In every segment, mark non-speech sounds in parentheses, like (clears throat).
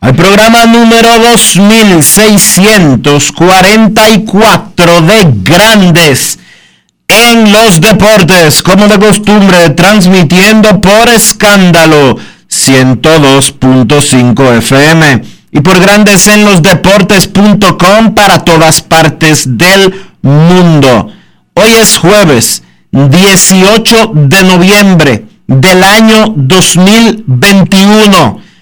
al programa número 2644 de Grandes en los Deportes, como de costumbre, transmitiendo por escándalo 102.5 FM y por Grandes en los Deportes.com para todas partes del mundo. Hoy es jueves 18 de noviembre del año 2021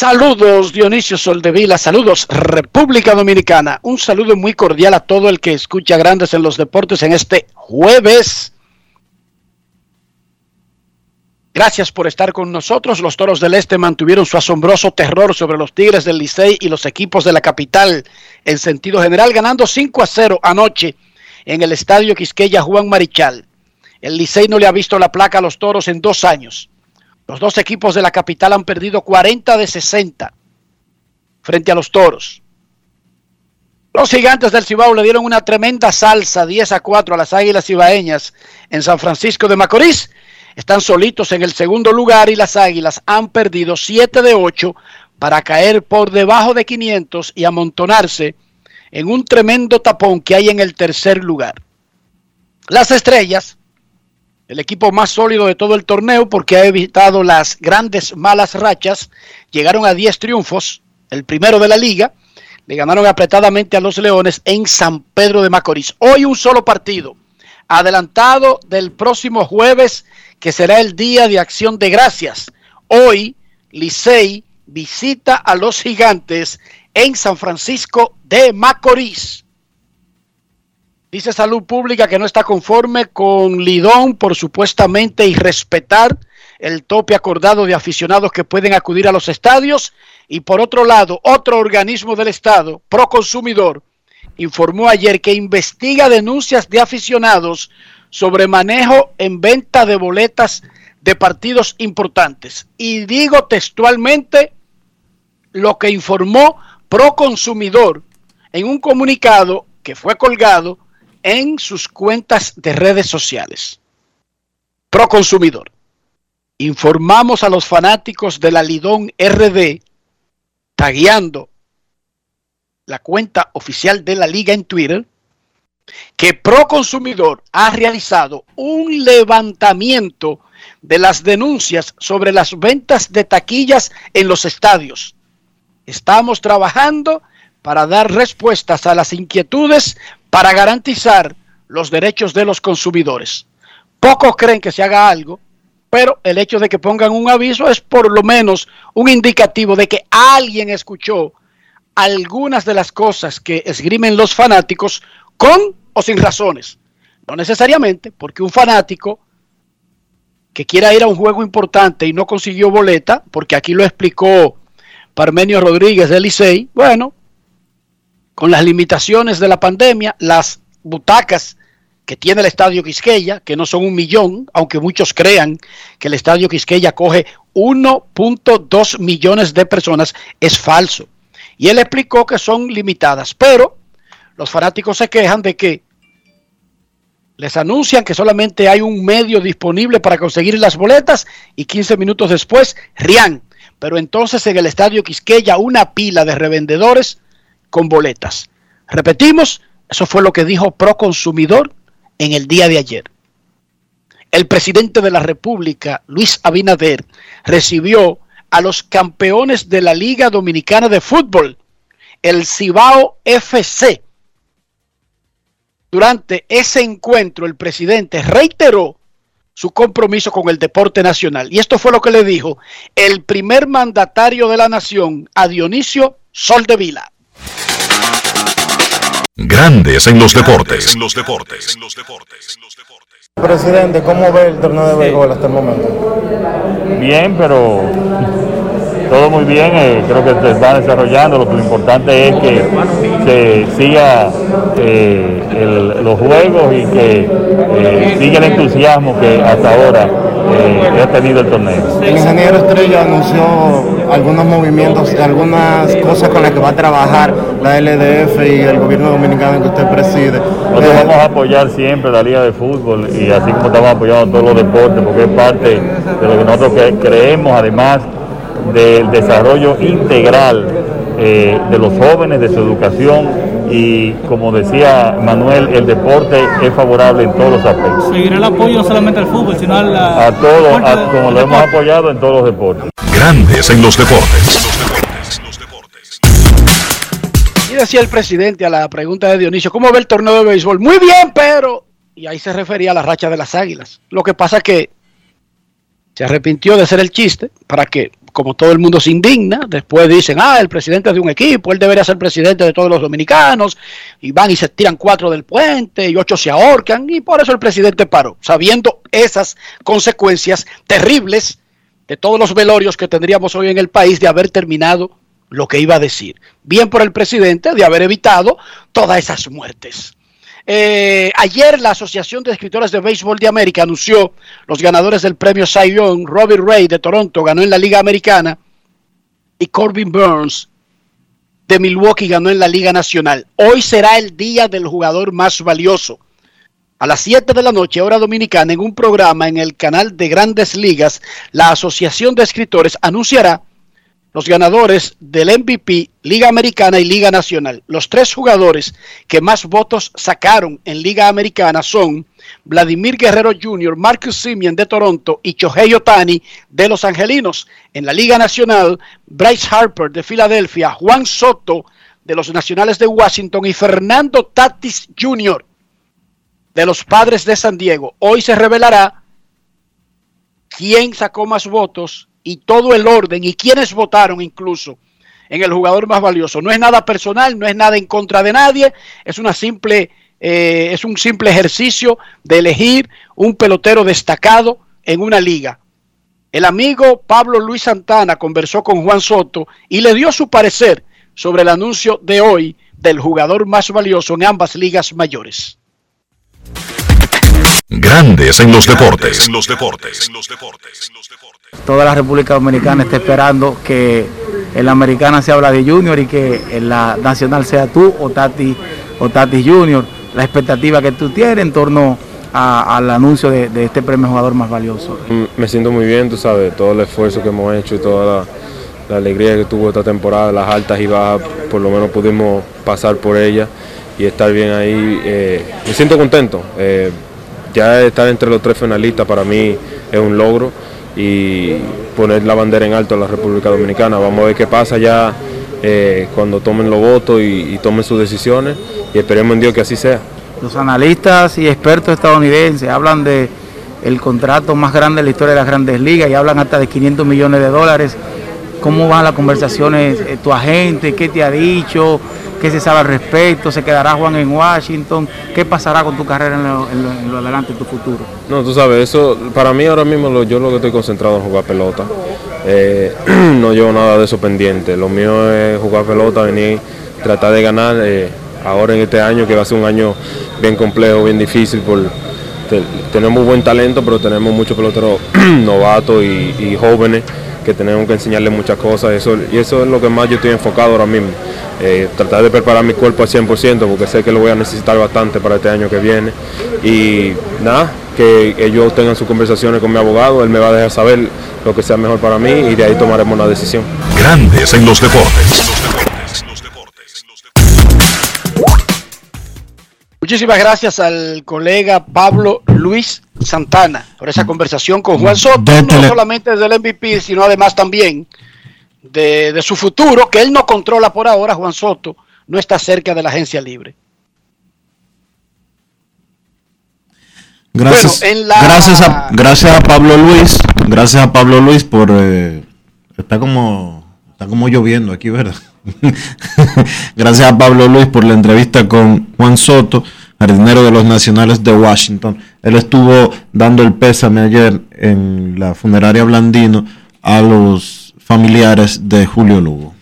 Saludos Dionisio Soldevila, saludos República Dominicana, un saludo muy cordial a todo el que escucha Grandes en los Deportes en este jueves. Gracias por estar con nosotros. Los Toros del Este mantuvieron su asombroso terror sobre los Tigres del Licey y los equipos de la capital en sentido general, ganando 5 a 0 anoche en el Estadio Quisqueya Juan Marichal. El Licey no le ha visto la placa a los Toros en dos años. Los dos equipos de la capital han perdido 40 de 60 frente a los toros. Los gigantes del Cibao le dieron una tremenda salsa 10 a 4 a las Águilas Cibaeñas en San Francisco de Macorís. Están solitos en el segundo lugar y las Águilas han perdido 7 de 8 para caer por debajo de 500 y amontonarse en un tremendo tapón que hay en el tercer lugar. Las estrellas el equipo más sólido de todo el torneo porque ha evitado las grandes malas rachas. Llegaron a 10 triunfos, el primero de la liga. Le ganaron apretadamente a los Leones en San Pedro de Macorís. Hoy un solo partido, adelantado del próximo jueves, que será el Día de Acción de Gracias. Hoy, Licey visita a los gigantes en San Francisco de Macorís. Dice Salud Pública que no está conforme con Lidón por supuestamente irrespetar el tope acordado de aficionados que pueden acudir a los estadios. Y por otro lado, otro organismo del Estado, Proconsumidor, informó ayer que investiga denuncias de aficionados sobre manejo en venta de boletas de partidos importantes. Y digo textualmente lo que informó Proconsumidor en un comunicado que fue colgado en sus cuentas de redes sociales. Proconsumidor. Informamos a los fanáticos de la Lidón RD, tagueando la cuenta oficial de la liga en Twitter, que Proconsumidor ha realizado un levantamiento de las denuncias sobre las ventas de taquillas en los estadios. Estamos trabajando para dar respuestas a las inquietudes para garantizar los derechos de los consumidores. Pocos creen que se haga algo Pero el hecho de que pongan un aviso es por lo menos un indicativo de que alguien escuchó algunas de las cosas que esgrimen los fanáticos con o sin razones. No necesariamente, porque un fanático que quiera ir a un juego importante y no consiguió boleta, porque aquí lo explicó Parmenio Rodríguez del Licey, bueno, con las limitaciones de la pandemia, las butacas que tiene el Estadio Quisqueya, que no son un millón, aunque muchos crean que el Estadio Quisqueya coge 1.2 millones de personas, es falso. Y él explicó que son limitadas, pero los fanáticos se quejan de que les anuncian que solamente hay un medio disponible para conseguir las boletas y 15 minutos después, Rian. Pero entonces en el estadio Quisqueya una pila de revendedores con boletas. Repetimos, eso fue lo que dijo Proconsumidor en el día de ayer. El presidente de la República, Luis Abinader, recibió a los campeones de la Liga Dominicana de Fútbol, el Cibao FC, durante ese encuentro, el presidente reiteró su compromiso con el deporte nacional. Y esto fue lo que le dijo el primer mandatario de la nación a Dionisio Soldevila. Grandes en los deportes. En los deportes. Presidente, ¿cómo ve el torneo de béisbol hasta el momento? Bien, pero todo muy bien, eh, creo que se va desarrollando, lo que lo importante es que se siga eh, los juegos y que eh, siga el entusiasmo que hasta ahora ha tenido el torneo. El ingeniero Estrella anunció algunos movimientos, algunas cosas con las que va a trabajar la LDF y el gobierno dominicano que usted preside. Nosotros vamos a apoyar siempre la Liga de Fútbol y así como estamos apoyando todos los deportes, porque es parte de lo que nosotros creemos, además del desarrollo integral eh, de los jóvenes, de su educación y como decía Manuel, el deporte es favorable en todos los aspectos. Seguirá el apoyo no solamente al fútbol, sino a. A todos, como lo hemos apoyado en todos los deportes. Grandes en los deportes. Y decía el presidente a la pregunta de Dionisio, ¿cómo ve el torneo de béisbol? Muy bien, pero... Y ahí se refería a la racha de las águilas. Lo que pasa que se arrepintió de hacer el chiste para que como todo el mundo se indigna, después dicen, ah, el presidente de un equipo, él debería ser presidente de todos los dominicanos, y van y se tiran cuatro del puente y ocho se ahorcan, y por eso el presidente paró, sabiendo esas consecuencias terribles de todos los velorios que tendríamos hoy en el país de haber terminado lo que iba a decir. Bien por el presidente de haber evitado todas esas muertes. Eh, ayer la Asociación de Escritores de Béisbol de América anunció los ganadores del premio Cy Young. Robbie Ray de Toronto ganó en la Liga Americana y Corbin Burns de Milwaukee ganó en la Liga Nacional. Hoy será el día del jugador más valioso. A las 7 de la noche, hora dominicana, en un programa en el canal de Grandes Ligas, la Asociación de Escritores anunciará los ganadores del MVP, Liga Americana y Liga Nacional. Los tres jugadores que más votos sacaron en Liga Americana son Vladimir Guerrero Jr., Marcus Simeon de Toronto y Chohei Otani de Los Angelinos. En la Liga Nacional, Bryce Harper de Filadelfia, Juan Soto de los Nacionales de Washington y Fernando Tatis Jr. de los Padres de San Diego. Hoy se revelará quién sacó más votos y todo el orden y quienes votaron incluso en el jugador más valioso. No es nada personal, no es nada en contra de nadie, es una simple eh, es un simple ejercicio de elegir un pelotero destacado en una liga. El amigo Pablo Luis Santana conversó con Juan Soto y le dio su parecer sobre el anuncio de hoy del jugador más valioso en ambas ligas mayores. Grandes en los deportes. En los deportes. Toda la República Dominicana está esperando que en la americana se habla de Junior y que en la nacional sea tú o Tati, o Tati Junior. La expectativa que tú tienes en torno al anuncio de, este premio jugador más valioso. Me siento muy bien, tú sabes, todo el esfuerzo que hemos hecho y toda la, alegría que tuvo esta temporada, las altas y bajas, por lo menos pudimos pasar por ella y estar bien ahí. Eh, me siento contento. Eh, ya estar entre los tres finalistas para mí es un logro y poner la bandera en alto a la República Dominicana. Vamos a ver qué pasa ya eh, cuando tomen los votos y, tomen sus decisiones y esperemos en Dios que así sea. Los analistas y expertos estadounidenses hablan de el contrato más grande de la historia de las grandes ligas y hablan hasta de 500 millones de dólares. ¿Cómo van las conversaciones? eh, ¿Tu agente? ¿Qué te ha dicho? ¿Qué se sabe al respecto? ¿Se quedará Juan en Washington? ¿Qué pasará con tu carrera en lo, adelante, en tu futuro? No, tú sabes, eso para mí ahora mismo lo- yo lo que estoy concentrado en jugar pelota. Eh, (clears throat) no llevo nada de eso pendiente. Lo mío es jugar pelota, venir, tratar de ganar. eh, ahora en este año que va a ser un año bien complejo, bien difícil. Por, te- tenemos buen talento, pero tenemos muchos peloteros (clears throat) novatos y jóvenes que tenemos que enseñarles muchas cosas. Eso, y eso es lo que más yo estoy enfocado ahora mismo. Eh, tratar de preparar mi cuerpo al 100% porque sé que lo voy a necesitar bastante para este año que viene. Y nada, que ellos tengan sus conversaciones con mi abogado, él me va a dejar saber lo que sea mejor para mí y de ahí tomaremos una decisión. Grandes en los deportes. Muchísimas gracias al colega Pablo Luis Santana por esa conversación con Juan Soto, De no tele- solamente del MVP, sino además también de, de su futuro, que él no controla por ahora. Juan Soto no está cerca de la agencia libre. Gracias, Bueno, en la- gracias, a, gracias a Pablo Luis, gracias a Pablo Luis por eh, está como está como lloviendo aquí, ¿verdad? (laughs) gracias a Pablo Luis por la entrevista con Juan Soto, jardinero de los Nacionales de Washington. Él estuvo dando el pésame ayer en la funeraria Blandino a los familiares de Julio Lugo.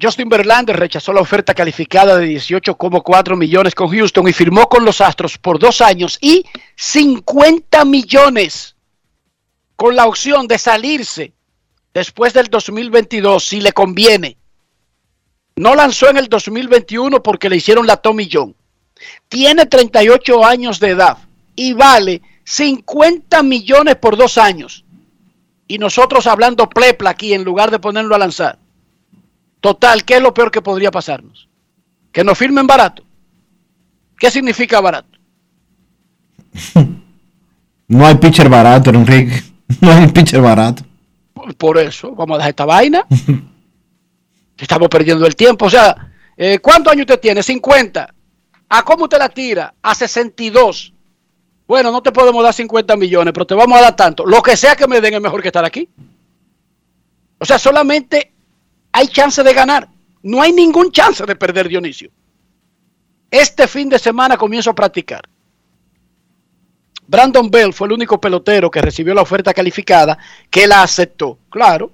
Justin Verlander rechazó la oferta calificada de 18,4 millones con Houston y firmó con los Astros por dos años y 50 millones con la opción de salirse después del 2022 si le conviene. No lanzó en el 2021 porque le hicieron la Tommy John. Tiene 38 años de edad y vale 50 millones por dos años. Y nosotros hablando plepla aquí en lugar de ponerlo a lanzar. Total, ¿qué es lo peor que podría pasarnos? Que nos firmen barato. ¿Qué significa barato? (laughs) No hay pitcher barato, Enrique. (laughs) No hay pitcher barato. Por eso, vamos a dejar esta vaina. (laughs) Estamos perdiendo el tiempo. O sea, eh, ¿cuántos años usted tiene? 50. ¿A cómo usted la tira? A 62. Bueno, no te podemos dar 50 millones, pero te vamos a dar tanto. Lo que sea que me den es mejor que estar aquí. O sea, solamente hay chance de ganar. No hay ningún chance de perder, Dionisio. Este fin de semana comienzo a practicar. Brandon Bell fue el único pelotero que recibió la oferta calificada que la aceptó. Claro,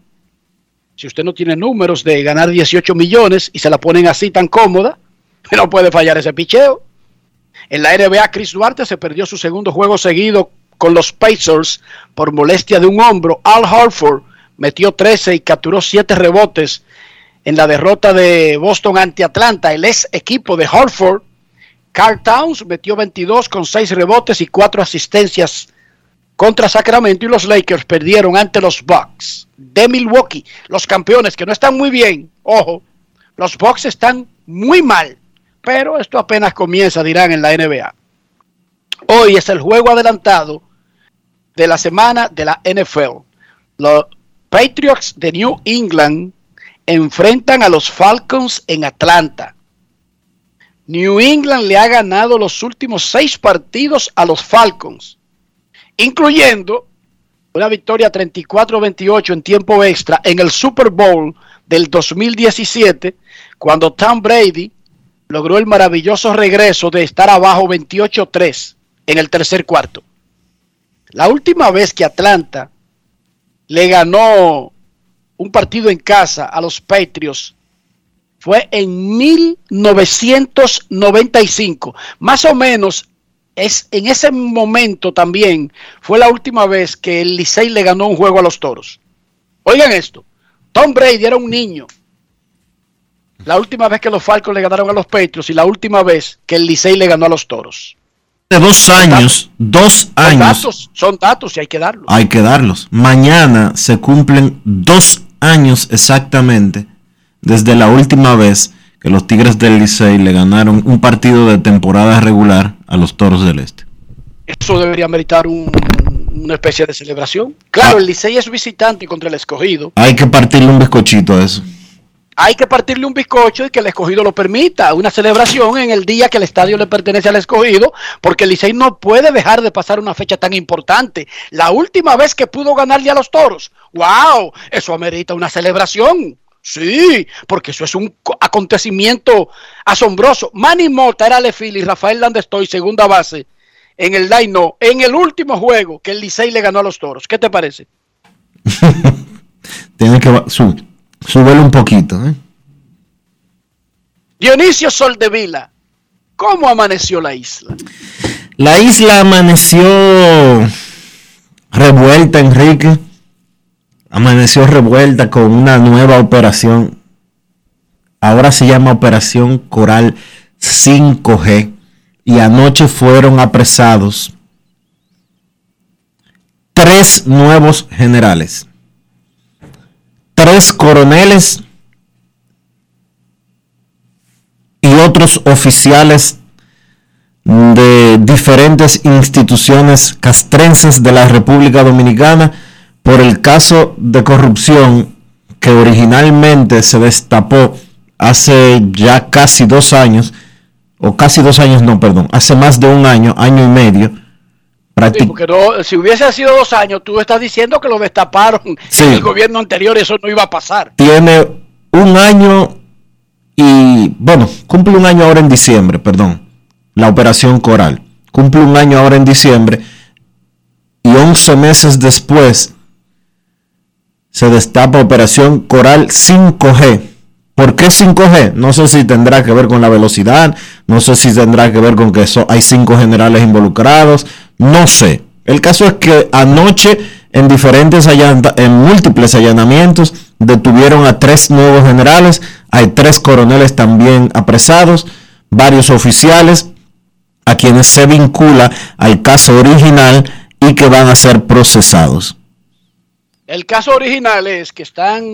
si usted no tiene números de ganar 18 millones y se la ponen así tan cómoda, (laughs) no puede fallar ese picheo. En la NBA, Chris Duarte se perdió su segundo juego seguido con los Pacers por molestia de un hombro. Al Hartford metió 13 y capturó 7 rebotes en la derrota de Boston ante Atlanta. El ex equipo de Hartford Carl Towns metió 22 con 6 rebotes y 4 asistencias contra Sacramento y los Lakers perdieron ante los Bucks de Milwaukee, los campeones que no están muy bien. Ojo, los Bucks están muy mal, pero esto apenas comienza, dirán en la NBA. Hoy es el juego adelantado de la semana de la NFL. Los Patriots de New England enfrentan a los Falcons en Atlanta. New England le ha ganado los últimos seis partidos a los Falcons, incluyendo una victoria 34-28 en tiempo extra en el Super Bowl del 2017, cuando Tom Brady logró el maravilloso regreso de estar abajo 28-3 en el tercer cuarto. La última vez que Atlanta le ganó un partido en casa a los Patriots fue en 1995. Más o menos es en ese momento también fue la última vez que el Licey le ganó un juego a los Toros. Oigan esto, Tom Brady era un niño. La última vez que los Falcons le ganaron a los Patriots y la última vez que el Licey le ganó a los Toros. De dos años, dos Son años. datos, son datos y hay que darlos. Hay que darlos. Mañana se cumplen dos años exactamente desde la última vez que los Tigres del Licey le ganaron un partido de temporada regular a los Toros del Este. Eso debería meritar un- una especie de celebración. Claro, Ah. el Licey es visitante contra el escogido. Hay que partirle un bizcochito a eso. hay que partirle un bizcocho y que el escogido lo permita. Una celebración en el día que el estadio le pertenece al escogido, porque el Licey no puede dejar de pasar una fecha tan importante. La última vez que pudo ganarle a los toros. ¡Wow! Eso amerita una celebración. Sí, porque eso es un acontecimiento asombroso. Manny Mota era Lefil y Rafael Landestoy, segunda base, en el line en el último juego que el Licey le ganó a los toros. ¿Qué te parece? (laughs) Tiene que subir Súbelo un poquito. ¿eh? Dionisio Soldevila, ¿cómo amaneció la isla? La isla amaneció revuelta, Enrique. Amaneció revuelta con una nueva operación. Ahora se llama Operación Coral 5G. Y anoche fueron apresados tres nuevos generales tres coroneles y otros oficiales de diferentes instituciones castrenses de la República Dominicana por el caso de corrupción que originalmente se destapó hace ya casi dos años, o casi dos años, no, perdón, hace más de un año, año y medio, porque si hubiese sido dos años, tú estás diciendo que lo destaparon en el gobierno anterior eso no iba a pasar. Tiene un año y, bueno, cumple un año ahora en diciembre, perdón, la operación Coral. Cumple un año ahora en diciembre y 11 meses después se destapa Operación Coral 5G. ¿Por qué 5G? No sé si tendrá que ver con la velocidad, no sé si tendrá que ver con que hay cinco generales involucrados, no sé. El caso es que anoche en diferentes en múltiples allanamientos detuvieron a tres nuevos generales, hay tres coroneles también apresados, varios oficiales a quienes se vincula al caso original y que van a ser procesados. El caso original es que están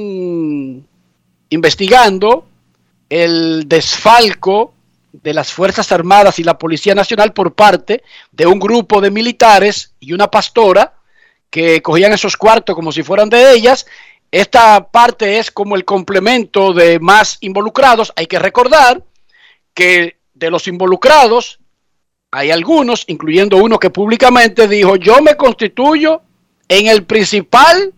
investigando el desfalco de las Fuerzas Armadas y la Policía Nacional por parte de un grupo de militares y una pastora que cogían esos cuartos como si fueran de ellas. Esta parte es como el complemento de más involucrados. Hay que recordar que de los involucrados hay algunos, incluyendo uno que públicamente dijo, yo me constituyo en el principal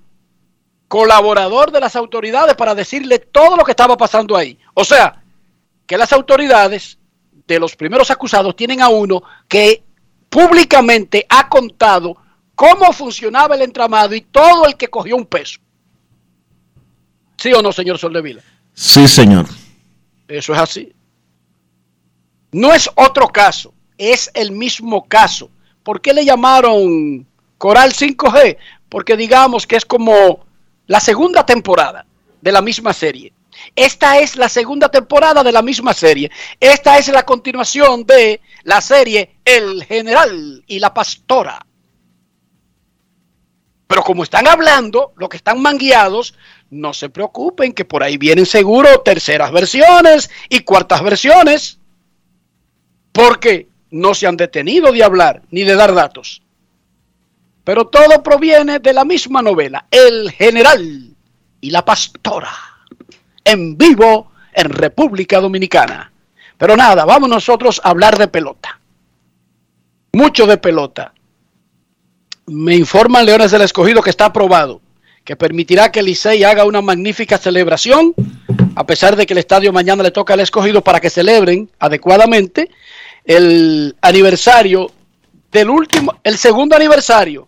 colaborador de las autoridades para decirle todo lo que estaba pasando ahí. O sea, que las autoridades de los primeros acusados tienen a uno que públicamente ha contado cómo funcionaba el entramado y todo el que cogió un peso. ¿Sí o no, señor Soldevila? Sí, señor. Eso es así. No es otro caso, es el mismo caso. ¿Por qué le llamaron Coral 5G? Porque digamos que es como la segunda temporada de la misma serie. Esta es la segunda temporada de la misma serie. Esta es la continuación de la serie El General y la Pastora. Pero como están hablando, los que están mangueados, no se preocupen que por ahí vienen seguro terceras versiones y cuartas versiones. Porque no se han detenido de hablar ni de dar datos. Pero todo proviene de la misma novela, El General y la Pastora en vivo en República Dominicana. Pero nada, vamos nosotros a hablar de pelota. Mucho de pelota. Me informan Leones del Escogido que está aprobado, que permitirá que Licey haga una magnífica celebración, a pesar de que el estadio mañana le toca al Escogido para que celebren adecuadamente el aniversario del último, el segundo aniversario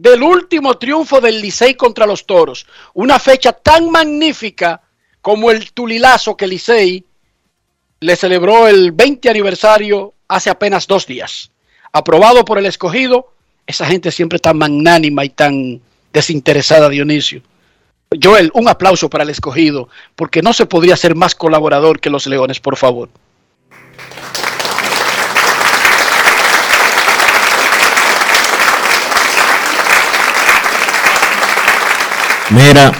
del último triunfo del Licey contra los Toros. Una fecha tan magnífica como el Tulilazo que Licey le celebró el 20 aniversario hace apenas dos días. Aprobado por el escogido, esa gente siempre tan magnánima y tan desinteresada, Dionisio. Joel, un aplauso para el escogido, porque no se podría ser más colaborador que los Leones, por favor. Mira,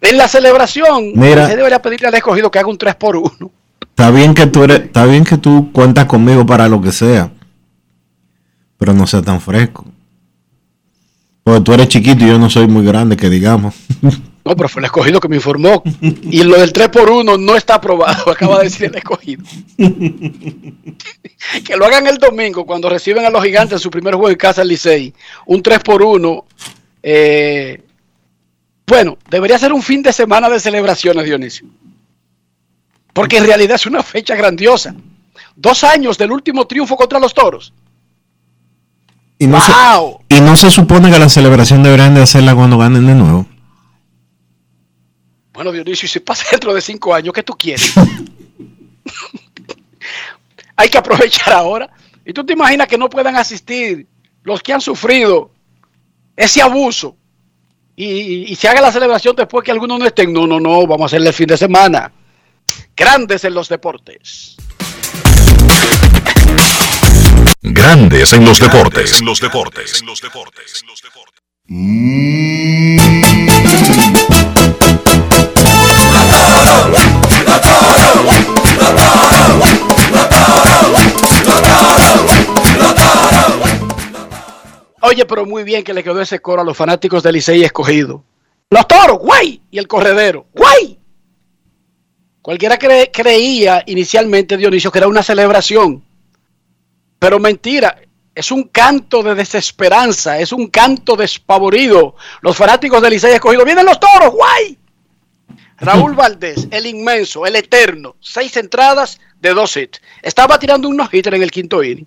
en la celebración, Mira, se debería pedirle al escogido que haga un 3 por 1 Está bien que tú eres, está bien que tú cuentas conmigo para lo que sea, pero no sea tan fresco. Porque tú eres chiquito y yo no soy muy grande, que digamos. (laughs) No, pero fue el escogido que me informó. Y lo del 3 por 1 no está aprobado, (laughs) acaba de decir el escogido. (laughs) que lo hagan el domingo cuando reciben a los gigantes en su primer juego en casa al Licey. Un 3 por 1 eh, bueno, debería ser un fin de semana de celebraciones, Dionisio. Porque en realidad es una fecha grandiosa. Dos años del último triunfo contra los toros. Y no, se, y no se supone que la celebración deberían de hacerla cuando ganen de nuevo. Bueno, Dionisio, si pasa (laughs) dentro de cinco años, ¿qué tú quieres? (laughs) Hay que aprovechar ahora. Y tú te imaginas que no puedan asistir los que han sufrido ese abuso y, se haga la celebración después que algunos no estén. No, no, no, vamos a hacerle el fin de semana. Grandes en los deportes. Grandes en los deportes. En los deportes. En los deportes. En los deportes. Oye, pero muy bien que le quedó ese coro a los fanáticos del Licey escogido. Los toros, guay. Y el corredero, guay. Cualquiera creía inicialmente, Dionisio, que era una celebración. Pero mentira, es un canto de desesperanza, es un canto despavorido. Los fanáticos del Licey escogido, vienen los toros, guay. (laughs) Raúl Valdés, el inmenso, el eterno, seis entradas de dos hits. Estaba tirando un no-hitter en el quinto inning.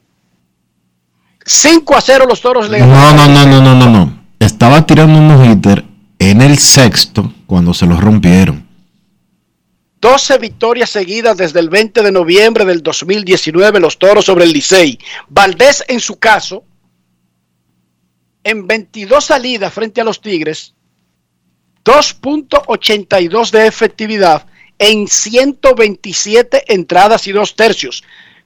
5 a 0 los toros le No, no, no, no, no, no, no. Estaba tirando un no-hitter en el sexto cuando se los rompieron. 12 victorias seguidas desde el 20 de noviembre del 2019 los toros sobre el Licey. Valdés en su caso, en 22 salidas frente a los Tigres, 2.82 de efectividad en 127 entradas y dos tercios.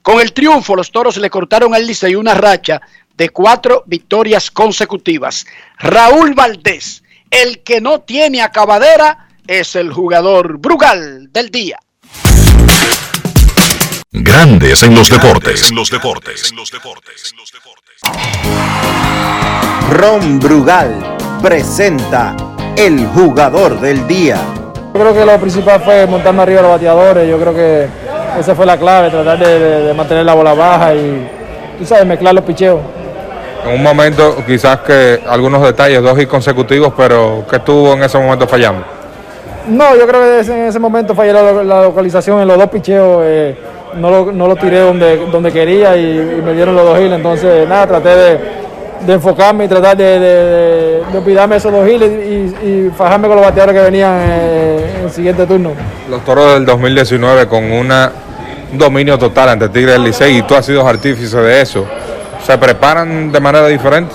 Con el triunfo, los toros le cortaron al Licey una racha de cuatro victorias consecutivas. Raúl Valdés, el que no tiene acabadera, es el jugador Brugal del día. Grandes en los deportes. En los deportes. En los deportes. Ron Brugal presenta el jugador del día. Yo creo que lo principal fue montarme arriba los bateadores. Yo creo que esa fue la clave, tratar de, mantener la bola baja y, tú sabes, mezclar los picheos. En un momento quizás que algunos detalles, dos y consecutivos, pero ¿qué estuvo en ese momento fallando? No, yo creo que en ese momento fallé la, localización en los dos picheos. Eh, no, lo, no, lo, tiré donde, donde quería y, me dieron los dos giles. Entonces, nada, traté de, enfocarme y tratar de, olvidarme esos dos giles y, fajarme con los bateadores que venían eh, en el siguiente turno. Los toros del 2019 con una un dominio total ante Tigre del Licey y tú has sido artífice de eso. ¿Se preparan de manera diferente?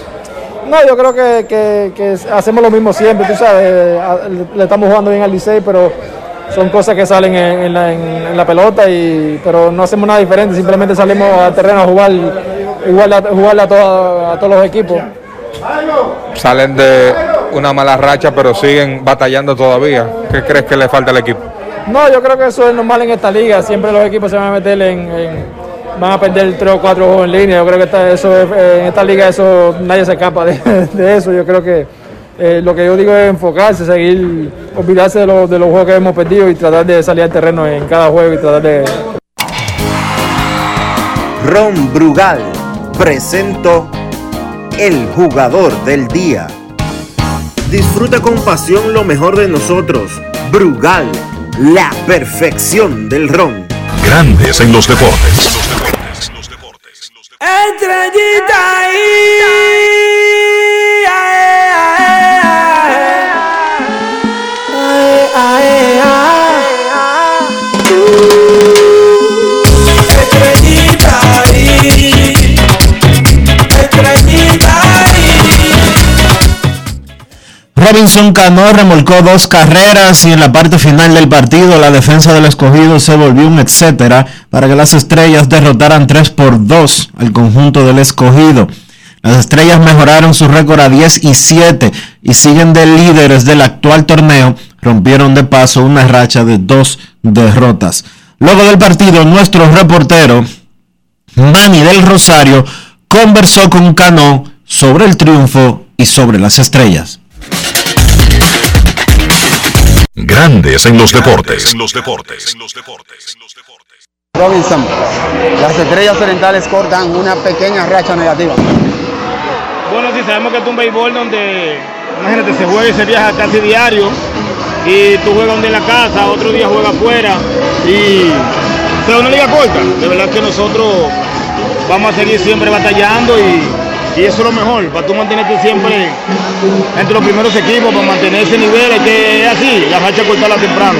No, yo creo que, hacemos lo mismo siempre, tú sabes, le estamos jugando bien al Licey, pero son cosas que salen en, la, pelota, y, pero no hacemos nada diferente, simplemente salimos al terreno a jugar igual a, jugarle a, a todos los equipos. Salen de una mala racha, pero siguen batallando todavía. ¿Qué crees que le falta al equipo? No, yo creo que eso es normal en esta liga. Siempre los equipos se van a meter en, van a perder tres o cuatro juegos en línea. Yo creo que eso eh, en esta liga eso nadie se escapa (laughs) de, eso. Yo creo que eh, lo que yo digo es enfocarse, seguir, olvidarse de, de los juegos que hemos perdido y tratar de salir al terreno en cada juego y tratar de. Ron Brugal presento el jugador del día. Disfruta con pasión lo mejor de nosotros. Brugal la perfección del ron. Grandes en los deportes. Estrellita Robinson Cano remolcó dos carreras y en la parte final del partido la defensa del escogido se volvió un etcétera para que las estrellas derrotaran 3 por 2 al conjunto del escogido. Las estrellas mejoraron su récord a 10 y 7 y siguen de líderes del actual torneo. Rompieron de paso una racha de dos derrotas. Luego del partido, nuestro reportero, Manny del Rosario, conversó con Cano sobre el triunfo y sobre las estrellas. Grandes en los deportes. los deportes. Robinson, las estrellas orientales cortan una pequeña racha negativa. Bueno, sí, sabemos que es un béisbol donde, imagínate, se juega y se viaja casi diario. Y tú juegas donde en la casa, otro día juegas afuera. Y es una liga corta. De verdad que nosotros vamos a seguir siempre batallando y, y eso es lo mejor, para tú mantenerte siempre entre los primeros equipos, para mantener ese nivel, es que es así, la racha cortarla temprano.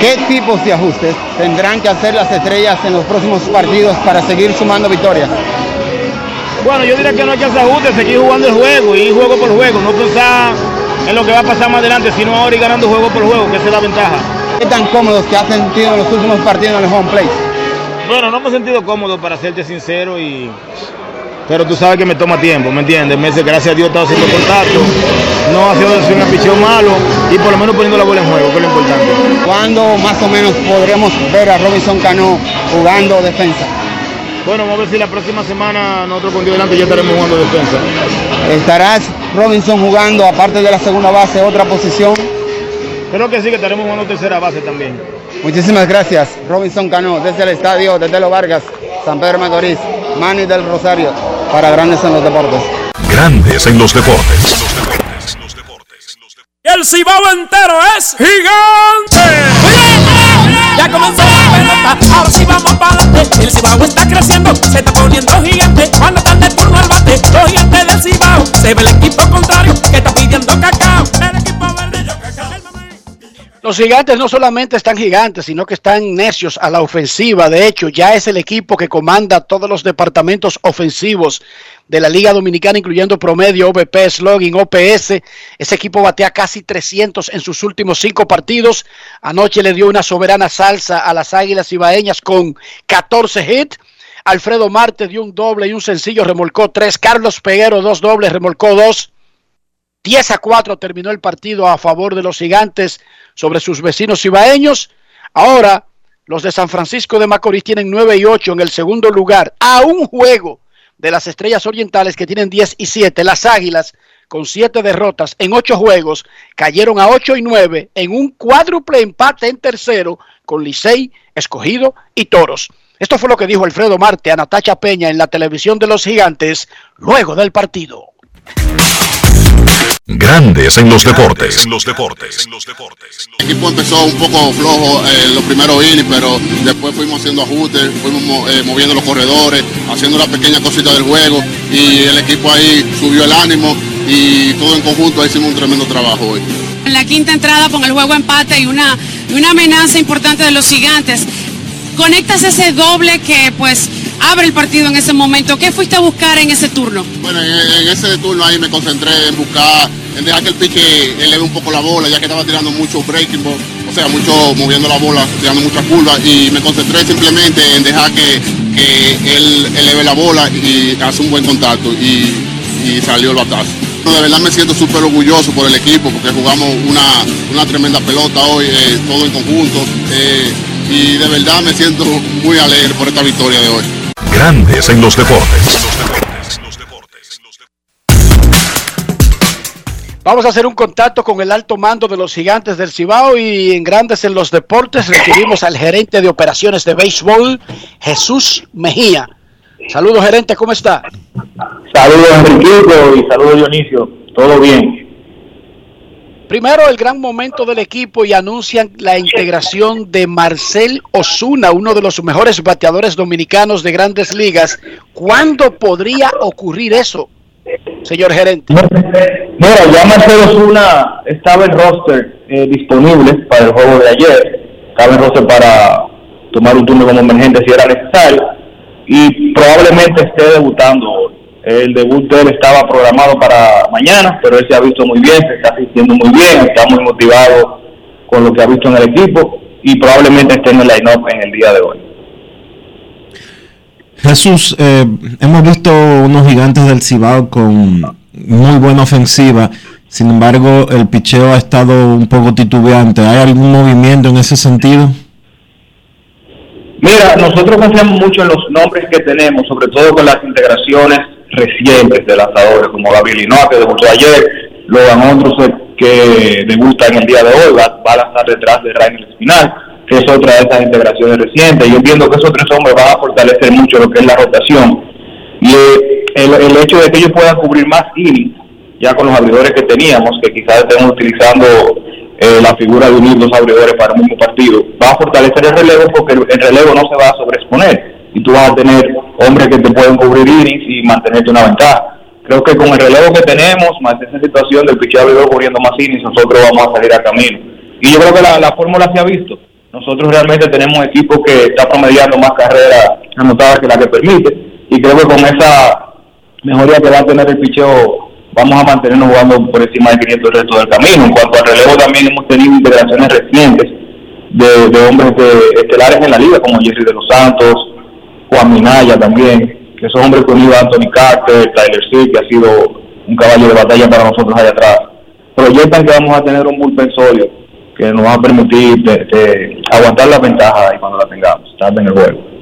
¿Qué tipos de ajustes tendrán que hacer las estrellas en los próximos partidos para seguir sumando victorias? Bueno, yo diría que no hay que hacer ajustes, seguir jugando el juego y juego por juego, no pensar en lo que va a pasar más adelante, sino ahora ir ganando juego por juego, que esa es la ventaja. ¿Qué tan cómodos que has sentido en los últimos partidos en el home plate? Bueno, no me he sentido cómodo para serte sincero y pero tú sabes que me toma tiempo, ¿me entiendes? Meses, gracias a Dios, he estado haciendo contacto, no ha sido un picheo malo y por lo menos poniendo la bola en juego, que es lo importante. ¿Cuándo más o menos podremos ver a Robinson Cano jugando defensa? Bueno, vamos a ver si la próxima semana nosotros con Dios delante ya estaremos jugando defensa. ¿Estarás Robinson jugando, aparte de la segunda base, otra posición? Creo que sí, que estaremos jugando tercera base también. Muchísimas gracias, Robinson Cano, desde el estadio, desde Los Vargas, San Pedro Macorís, Manny del Rosario, para Grandes en los Deportes. Grandes en los deportes. El cibao entero es gigante. Ya comenzó la pelota, ahora sí vamos para adelante. El cibao está creciendo, se está poniendo gigante. Cuando están de turno al bate, los gigantes del cibao. Se ve el equipo contrario que está pidiendo cacao. Los gigantes no solamente están gigantes, sino que están necios a la ofensiva. De hecho, ya es el equipo que comanda todos los departamentos ofensivos de la Liga Dominicana, incluyendo promedio, OVP, slogan, OPS. Ese equipo batea casi 300 en sus últimos cinco partidos. Anoche le dio una soberana salsa a las Águilas Ibaeñas con 14 hits. Alfredo Marte dio un doble y un sencillo, remolcó tres. Carlos Peguero, dos dobles, remolcó dos. 10 a 4 terminó el partido a favor de los gigantes sobre sus vecinos ibaeños. Ahora, los de San Francisco de Macorís tienen 9 y 8 en el segundo lugar, a un juego de las Estrellas Orientales que tienen 10 y 7. Las Águilas, con 7 derrotas en 8 juegos, cayeron a 8 y 9 en un cuádruple empate en tercero con Licey, Escogido y Toros. Esto fue lo que dijo Alfredo Marte a Natacha Peña en la televisión de los gigantes luego del partido. Grandes en los deportes. los deportes. El equipo empezó un poco flojo en eh, los primeros innings, pero después fuimos haciendo ajustes, fuimos eh, moviendo los corredores, haciendo una pequeña cosita del juego y el equipo ahí subió el ánimo y todo en conjunto hicimos un tremendo trabajo hoy. En la quinta entrada con el juego empate y una, una amenaza importante de los gigantes, conectas ese doble que pues abre el partido en ese momento. ¿Qué fuiste a buscar en ese turno? Bueno, en, ese turno ahí me concentré en buscar, en dejar que el piche eleve un poco la bola, ya que estaba tirando mucho breaking ball, o sea, mucho moviendo la bola, tirando muchas curvas, y me concentré simplemente en dejar que, él eleve la bola y hace un buen contacto, y, y salió el batazo. De verdad me siento súper orgulloso por el equipo porque jugamos una, una tremenda pelota hoy, eh, todo en conjunto. Eh, y de verdad me siento muy alegre por esta victoria de hoy. Grandes en los deportes. Vamos a hacer un contacto con el alto mando de los gigantes del Cibao y en Grandes en los Deportes recibimos al gerente de operaciones de béisbol, Jesús Mejía. Saludos, gerente, ¿cómo está? Saludos, Enriquito, y saludos, Dionisio. Todo bien. Primero, el gran momento del equipo y anuncian la integración de Marcel Osuna, uno de los mejores bateadores dominicanos de grandes ligas. ¿Cuándo podría ocurrir eso, señor gerente? Mira, ya Marcel Osuna estaba en roster eh, disponible para el juego de ayer. Estaba en roster para tomar un turno como emergente si era necesario. Y probablemente esté debutando hoy. El debut de él estaba programado para mañana, pero él se ha visto muy bien, se está sintiendo muy bien, está muy motivado con lo que ha visto en el equipo y probablemente esté en el line-up en el día de hoy. Jesús, eh, hemos visto unos gigantes del Cibao con muy buena ofensiva, sin embargo el picheo ha estado un poco titubeante. ¿Hay algún movimiento en ese sentido? Mira, nosotros hacemos mucho en los nombres que tenemos, sobre todo con las integraciones recientes de lanzadores como Gaby Linoa, que debutó ayer, Logan Ondrusek, que debuta en el día de hoy, va, va a lanzar detrás de Rainer Espinal, que es otra de esas integraciones recientes. Yo entiendo que esos tres hombres van a fortalecer mucho lo que es la rotación. Y eh, el, el hecho de que ellos puedan cubrir más innings, ya con los abridores que teníamos, que quizás estemos utilizando eh, la figura de unir dos abridores para un mismo partido, va a fortalecer el relevo porque el, el relevo no se va a sobreexponer y tú vas a tener hombres que te pueden cubrir innings y mantenerte una ventaja. Creo que con el relevo que tenemos, más esa situación del picheo abridor cubriendo más innings, nosotros vamos a salir a camino. Y yo creo que la, la fórmula se ha visto. Nosotros realmente tenemos equipos que está promediando más carreras anotadas que la que permite y creo que con esa mejoría que va a tener el picheo vamos a mantenernos jugando por encima de 500 el resto del camino. En cuanto al relevo también hemos tenido integraciones recientes de, de hombres de, estelares en la liga como Jerry de los Santos, Juan Minaya también, que son hombres que unido a Anthony Carter, Tyler Seed, que ha sido un caballo de batalla para nosotros allá atrás. Proyectan que vamos a tener un bullpen sólido que nos va a permitir de, de aguantar la ventaja y cuando la tengamos, estar en el juego.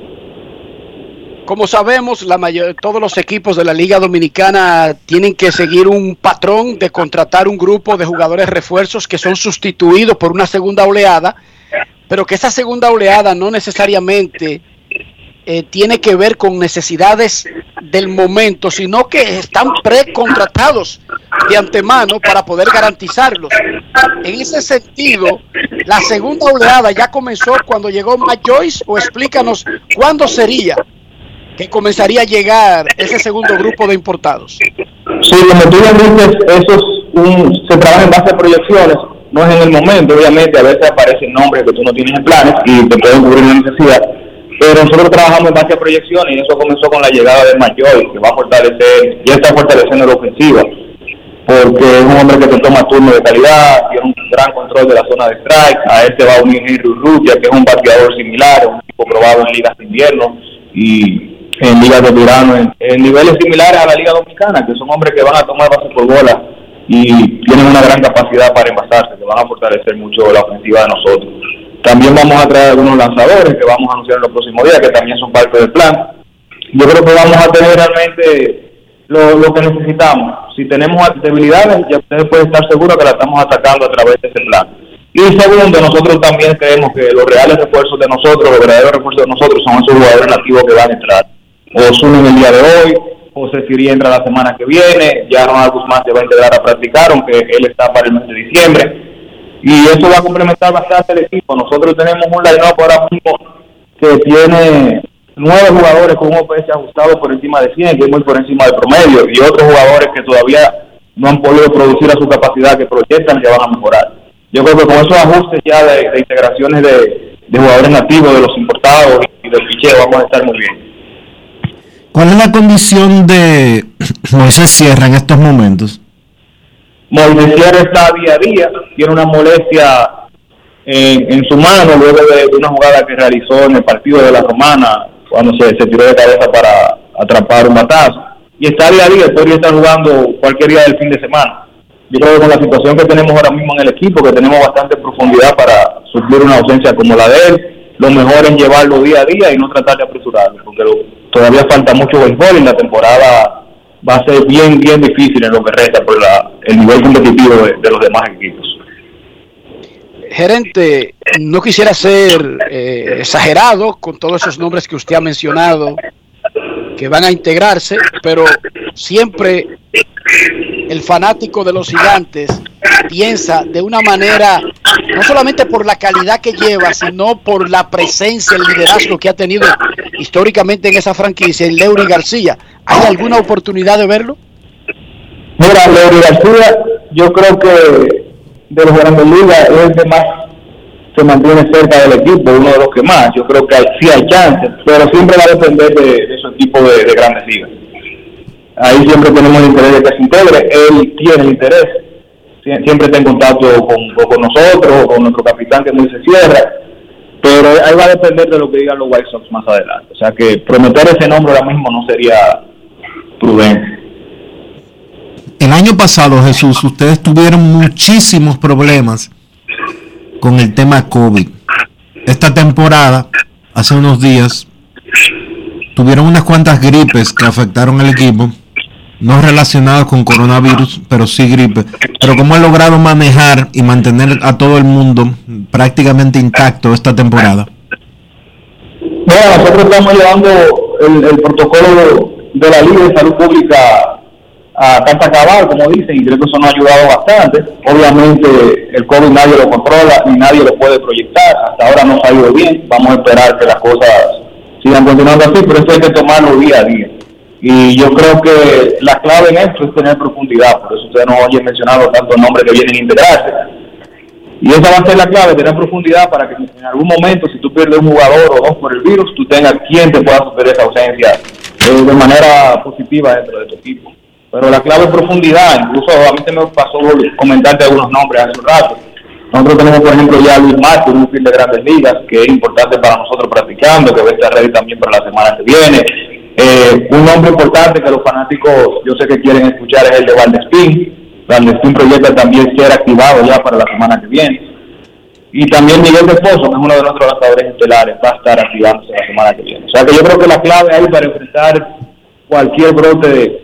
Como sabemos, la mayor, todos los equipos de la Liga Dominicana tienen que seguir un patrón de contratar un grupo de jugadores refuerzos que son sustituidos por una segunda oleada, pero que esa segunda oleada no necesariamente eh, tiene que ver con necesidades del momento, sino que están precontratados de antemano para poder garantizarlos. En ese sentido, la segunda oleada ya comenzó cuando llegó Matt Joyce, o explícanos cuándo sería que comenzaría a llegar ese segundo grupo de importados. Sí, como tú bien dices, eso es un- se trabaja en base a proyecciones, no es en el momento, obviamente, a veces aparecen nombres que tú no tienes en planes y te pueden cubrir una necesidad, pero nosotros trabajamos en base a proyecciones y eso comenzó con la llegada de Mayor, que va a fortalecer, ya está fortaleciendo la ofensiva, porque es un hombre que te toma turno de calidad, tiene un gran control de la zona de strike, a él se va a unir Henry Urrutia, que es un bateador similar, un tipo probado en ligas de invierno y en ligas de verano, en, en niveles similares a la liga dominicana, que son hombres que van a tomar base por bola y tienen una gran capacidad para envasarse, que van a fortalecer mucho la ofensiva de nosotros. También vamos a traer algunos lanzadores que vamos a anunciar en los próximos días, que también son parte del plan. Yo creo que vamos a tener realmente lo, lo que necesitamos. Si tenemos debilidades, ya ustedes pueden estar seguros que la estamos atacando a través de ese plan. Y segundo, nosotros también creemos que los reales refuerzos de nosotros, los verdaderos refuerzos de nosotros son esos jugadores nativos que van a entrar. Osuna en el día de hoy, José Siri entra la semana que viene, ya Ronald Guzmán se va a integrar a practicar, aunque él está para el mes de diciembre. Y eso va a complementar bastante el equipo. Nosotros tenemos un line-up ahora mismo que tiene nueve jugadores con un OPS ajustado por encima de 100, que es muy por encima del promedio, y otros jugadores que todavía no han podido producir a su capacidad, que proyectan que van a mejorar. Yo creo que con esos ajustes ya de, integraciones de, de jugadores nativos, de los importados y del picheo, vamos a estar muy bien. ¿Cuál es la condición de (clears throat) Moisés Sierra en estos momentos? Sierra está día a día, tiene una molestia en, en su mano luego de, una jugada que realizó en el partido de la Romana, cuando se, se tiró de cabeza para atrapar un batazo. Y está día a día, podría estar jugando cualquier día del fin de semana. Yo creo que con la situación que tenemos ahora mismo en el equipo, que tenemos bastante profundidad para suplir una ausencia como la de él, lo mejor es llevarlo día a día y no tratar de apresurarlo, porque todavía falta mucho béisbol y la temporada va a ser bien, bien difícil en lo que resta por la, el nivel competitivo de, los demás equipos. Gerente, no quisiera ser eh, exagerado con todos esos nombres que usted ha mencionado que van a integrarse, pero siempre el fanático de los gigantes piensa de una manera, no solamente por la calidad que lleva, sino por la presencia, el liderazgo que ha tenido históricamente en esa franquicia, en Leury García. ¿Hay alguna oportunidad de verlo? Mira, Leury García, yo creo que de los grandes ligas es el que más se mantiene cerca del equipo, uno de los que más. Yo creo que hay- sí hay chances, pero siempre va a depender de, de su de, de grandes ligas. Ahí siempre tenemos el interés de que se integre, él tiene el interés, siempre está en contacto con, nosotros, o con nuestro capitán que muy se cierra, pero ahí va a depender de lo que digan los White Sox más adelante. O sea que prometer ese nombre ahora mismo no sería prudente. El año pasado, Jesús, ustedes tuvieron muchísimos problemas con el tema COVID. Esta temporada, hace unos días, tuvieron unas cuantas gripes que afectaron al equipo no relacionados con coronavirus, pero sí gripe. Pero cómo ha logrado manejar y mantener a todo el mundo prácticamente intacto esta temporada. Bueno, nosotros estamos llevando el, protocolo de la Liga de Salud Pública a carta cabal, como dicen, y creo que eso nos ha ayudado bastante. Obviamente el COVID nadie lo controla ni nadie lo puede proyectar. Hasta ahora no ha ido bien. Vamos a esperar que las cosas sigan continuando así, pero eso hay que tomarlo día a día. Y yo creo que la clave en esto es tener profundidad, por eso ustedes no oyen mencionado tantos nombres que vienen a integrarse. Y esa va a ser la clave, tener profundidad para que en algún momento, si tú pierdes un jugador o dos por el virus, tú tengas quien te pueda sufrir esa ausencia eh, de manera positiva dentro de tu equipo. Pero la clave es profundidad, incluso a mí se me pasó comentarte algunos nombres hace un rato. Nosotros tenemos, por ejemplo, ya a Luis Martín, un fin de grandes ligas, que es importante para nosotros practicando, que va a estar ready también para la semana que viene. Eh, un nombre importante que los fanáticos, yo sé que quieren escuchar, es el de Valdespín. Valdespín proyecta también ser activado ya para la semana que viene. Y también Miguel de Pozo, que es uno de nuestros lanzadores estelares, va a estar activándose la semana que viene. O sea que yo creo que la clave ahí para enfrentar cualquier brote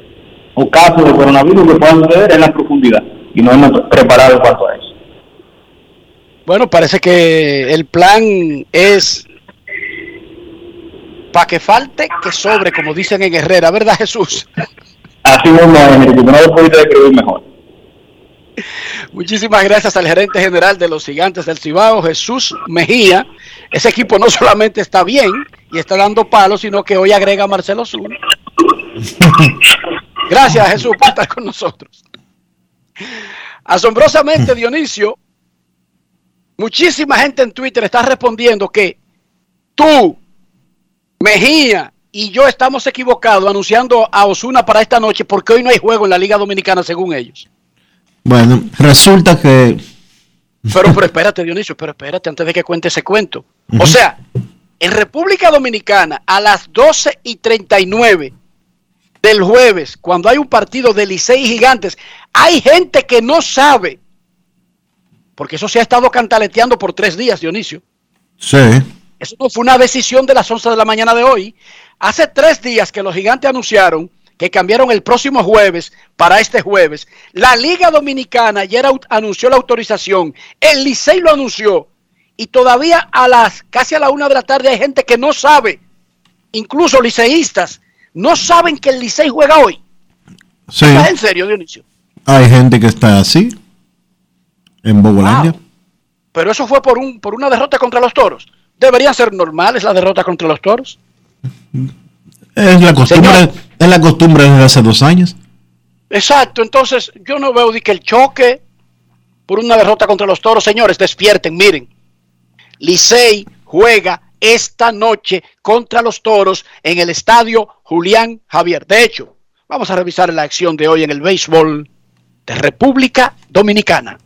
o caso de coronavirus que pueda suceder es la profundidad. Y no hemos preparado en cuanto a eso. Bueno, parece que el plan es para que falte, que sobre, como dicen en Herrera, ¿verdad, Jesús? Así mismo, Enrique, no lo puedo describir mejor. Muchísimas gracias al gerente general de los Gigantes del Cibao, Jesús Mejía. Ese equipo no solamente está bien y está dando palos, sino que hoy agrega a Marcelo Zul. Gracias, Jesús, por estar con nosotros. Asombrosamente, Dionisio, muchísima gente en Twitter está respondiendo que tú, Mejía y yo estamos equivocados anunciando a Osuna para esta noche porque hoy no hay juego en la Liga Dominicana según ellos. Bueno, resulta que... Pero, pero espérate, Dionisio, pero espérate antes de que cuente ese cuento. O sea, en República Dominicana a las 12 y 39 del jueves, cuando hay un partido de Licey Gigantes, hay gente que no sabe, porque eso se ha estado cantaleteando por tres días, Dionisio. Sí. Eso no fue una decisión de las 11 de la mañana de hoy. Hace tres días que los gigantes anunciaron que cambiaron el próximo jueves para este jueves. La Liga Dominicana ya anunció la autorización. El Licey lo anunció. Y todavía a las casi a la una de la tarde hay gente que no sabe, incluso liceístas, no saben que el Licey juega hoy. Sí. ¿Estás en serio, Dionisio? Hay gente que está así en Bogolandia. Wow. Pero eso fue por, un, por una derrota contra los toros. ¿Deberían ser normales la derrota contra los toros? Es la costumbre, Señor. es la costumbre desde hace dos años. Exacto, entonces yo no veo de que el choque por una derrota contra los toros, señores, despierten, miren. Licey juega esta noche contra los toros en el estadio Julián Javier. De hecho, vamos a revisar la acción de hoy en el béisbol de República Dominicana.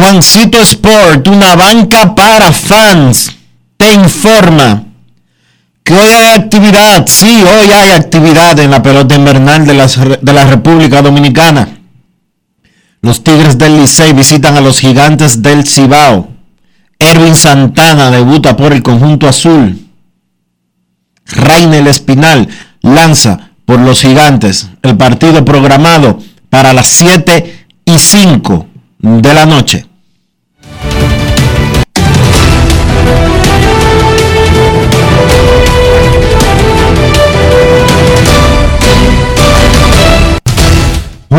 Juancito Sport, una banca para fans, te informa que hoy hay actividad, sí, hoy hay actividad en la pelota invernal de, las, de la República Dominicana. Los Tigres del Licey visitan a los Gigantes del Cibao. Erwin Santana debuta por el conjunto azul. Rainel Espinal lanza por los Gigantes. El partido programado para las 7 y 5 de la noche.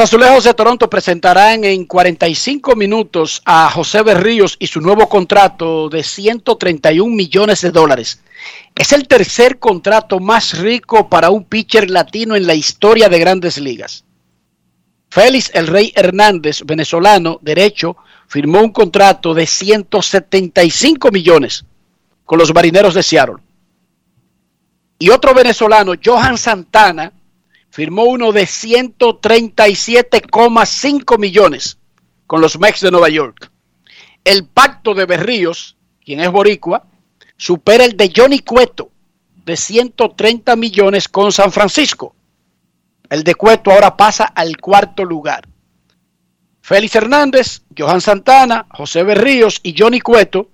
Azulejos de Toronto presentarán en 45 minutos a José Berríos y su nuevo contrato de 131 millones de dólares. Es el tercer contrato más rico para un pitcher latino en la historia de grandes ligas. Félix El Rey Hernández, venezolano, derecho, firmó un contrato de 175 millones con los marineros de Seattle. Y otro venezolano, Johan Santana, firmó uno de 137,5 millones con los Mex de Nueva York. El pacto de Berríos, quien es boricua, supera el de Johnny Cueto de 130 millones con San Francisco. El de Cueto ahora pasa al cuarto lugar. Félix Hernández, Johan Santana, José Berríos y Johnny Cueto,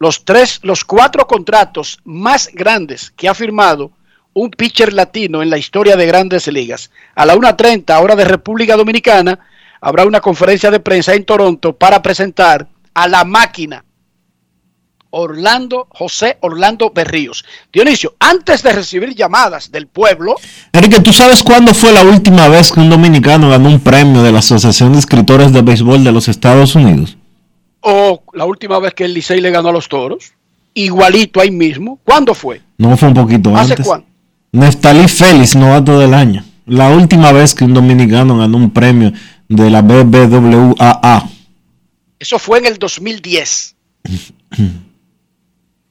los tres, los cuatro contratos más grandes que ha firmado un pitcher latino en la historia de grandes ligas. A la 1.30 hora de República Dominicana habrá una conferencia de prensa en Toronto para presentar a la máquina Orlando, José Orlando Berríos. Dionisio, antes de recibir llamadas del pueblo. Enrique, ¿tú sabes cuándo fue la última vez que un dominicano ganó un premio de la Asociación de Escritores de Béisbol de los Estados Unidos? O la última vez que el Licey le ganó a los toros. Igualito ahí mismo. ¿Cuándo fue? No, fue un poquito ¿Hace antes. cuándo? Neftalí Félix, novato del año. La última vez que un dominicano ganó un premio de la BBWAA. Eso fue en el 2010.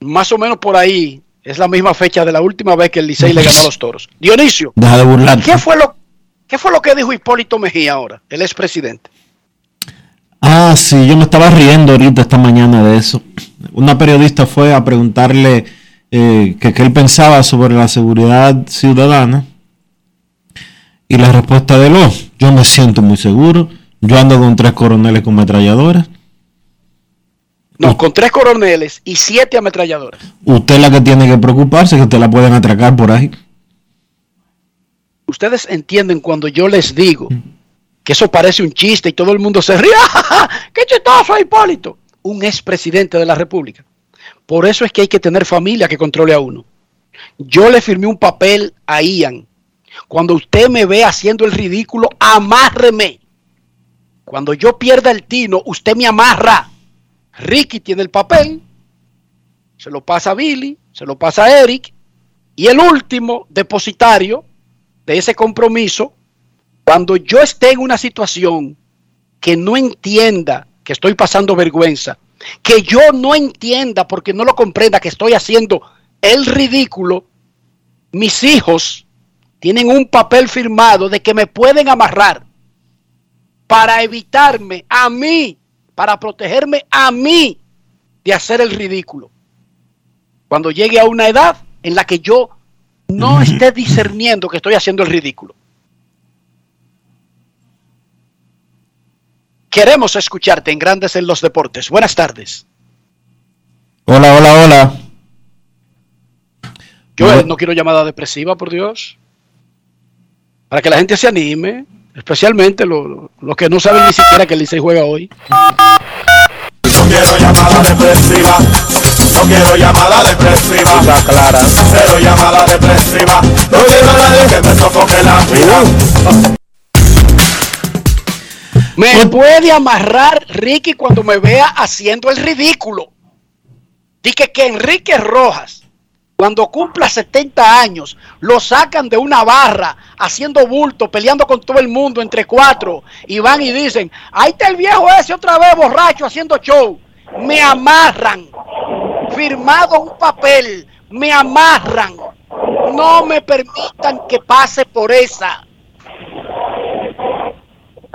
Más o menos por ahí es la misma fecha de la última vez que el Licey le ganó a los toros. Dionisio, Deja de burlarte. ¿qué fue lo, qué fue lo que dijo Hipólito Mejía ahora, el expresidente? Ah, sí, yo me estaba riendo ahorita esta mañana de eso. Una periodista fue a preguntarle eh, que él pensaba sobre la seguridad ciudadana. Y la respuesta de los, yo me siento muy seguro. Yo ando con tres coroneles con metralladoras. No, con tres coroneles y siete ametralladoras. Usted es la que tiene que preocuparse, que usted la pueden atracar por ahí. Ustedes entienden cuando yo les digo que eso parece un chiste y todo el mundo se ríe. ¡Ja, (laughs) ja, ja! ¡Qué chistoso, Hipólito! Un expresidente de la República. Por eso es que hay que tener familia que controle a uno. Yo le firmé un papel a Ian. Cuando usted me ve haciendo el ridículo, amárreme. Cuando yo pierda el tino, usted me amarra. Ricky tiene el papel, se lo pasa a Billy, se lo pasa a Eric, y el último depositario de ese compromiso, cuando yo esté en una situación que no entienda que estoy pasando vergüenza, que yo no entienda porque no lo comprenda que estoy haciendo el ridículo, mis hijos tienen un papel firmado de que me pueden amarrar para evitarme a mí, para protegerme a mí de hacer el ridículo. Cuando llegue a una edad en la que yo no (laughs) esté discerniendo que estoy haciendo el ridículo. Queremos escucharte en Grandes en los Deportes. Buenas tardes. Hola, hola, hola. Yo eh, no quiero llamada depresiva, por Dios. Para que la gente se anime, especialmente los lo, lo que no saben ni siquiera que el Licey juega hoy. No quiero llamada depresiva. No quiero llamada depresiva. Está clara. Cero llamada depresiva. No quiero a nadie que me sofoque la vida. Me puede amarrar Ricky cuando me vea haciendo el ridículo. Dije que Enrique Rojas, cuando cumpla 70 años, lo sacan de una barra haciendo bulto, peleando con todo el mundo entre cuatro, y van y dicen, ahí está el viejo ese otra vez borracho haciendo show. Me amarran, firmado un papel, me amarran. No me permitan que pase por esa.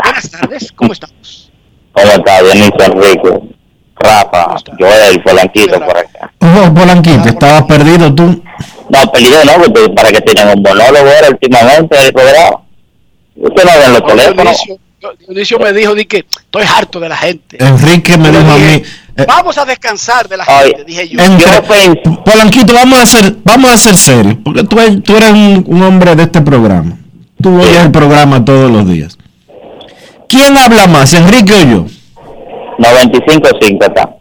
Buenas tardes, ¿cómo estamos? ¿Cómo está, Dionisio Enrique? Rafa, Joel, Polanquito por acá. Oh, Polanquito, estabas perdido tú. No, perdido no, porque para que tienen un monólogo ahora últimamente en el programa. Usted no ve en los No, teléfonos. Dionisio, Dionisio me dijo di que estoy harto de la gente. Enrique me dijo a mí. eh, Vamos a descansar de la gente, dije yo. entre- Polanquito, vamos a ser, vamos a ser serios, porque tú, eres- tú eres un, un hombre de este programa. Tú oyes el programa todos los días. ¿Quién habla más, Enrique o yo? 95-5 está.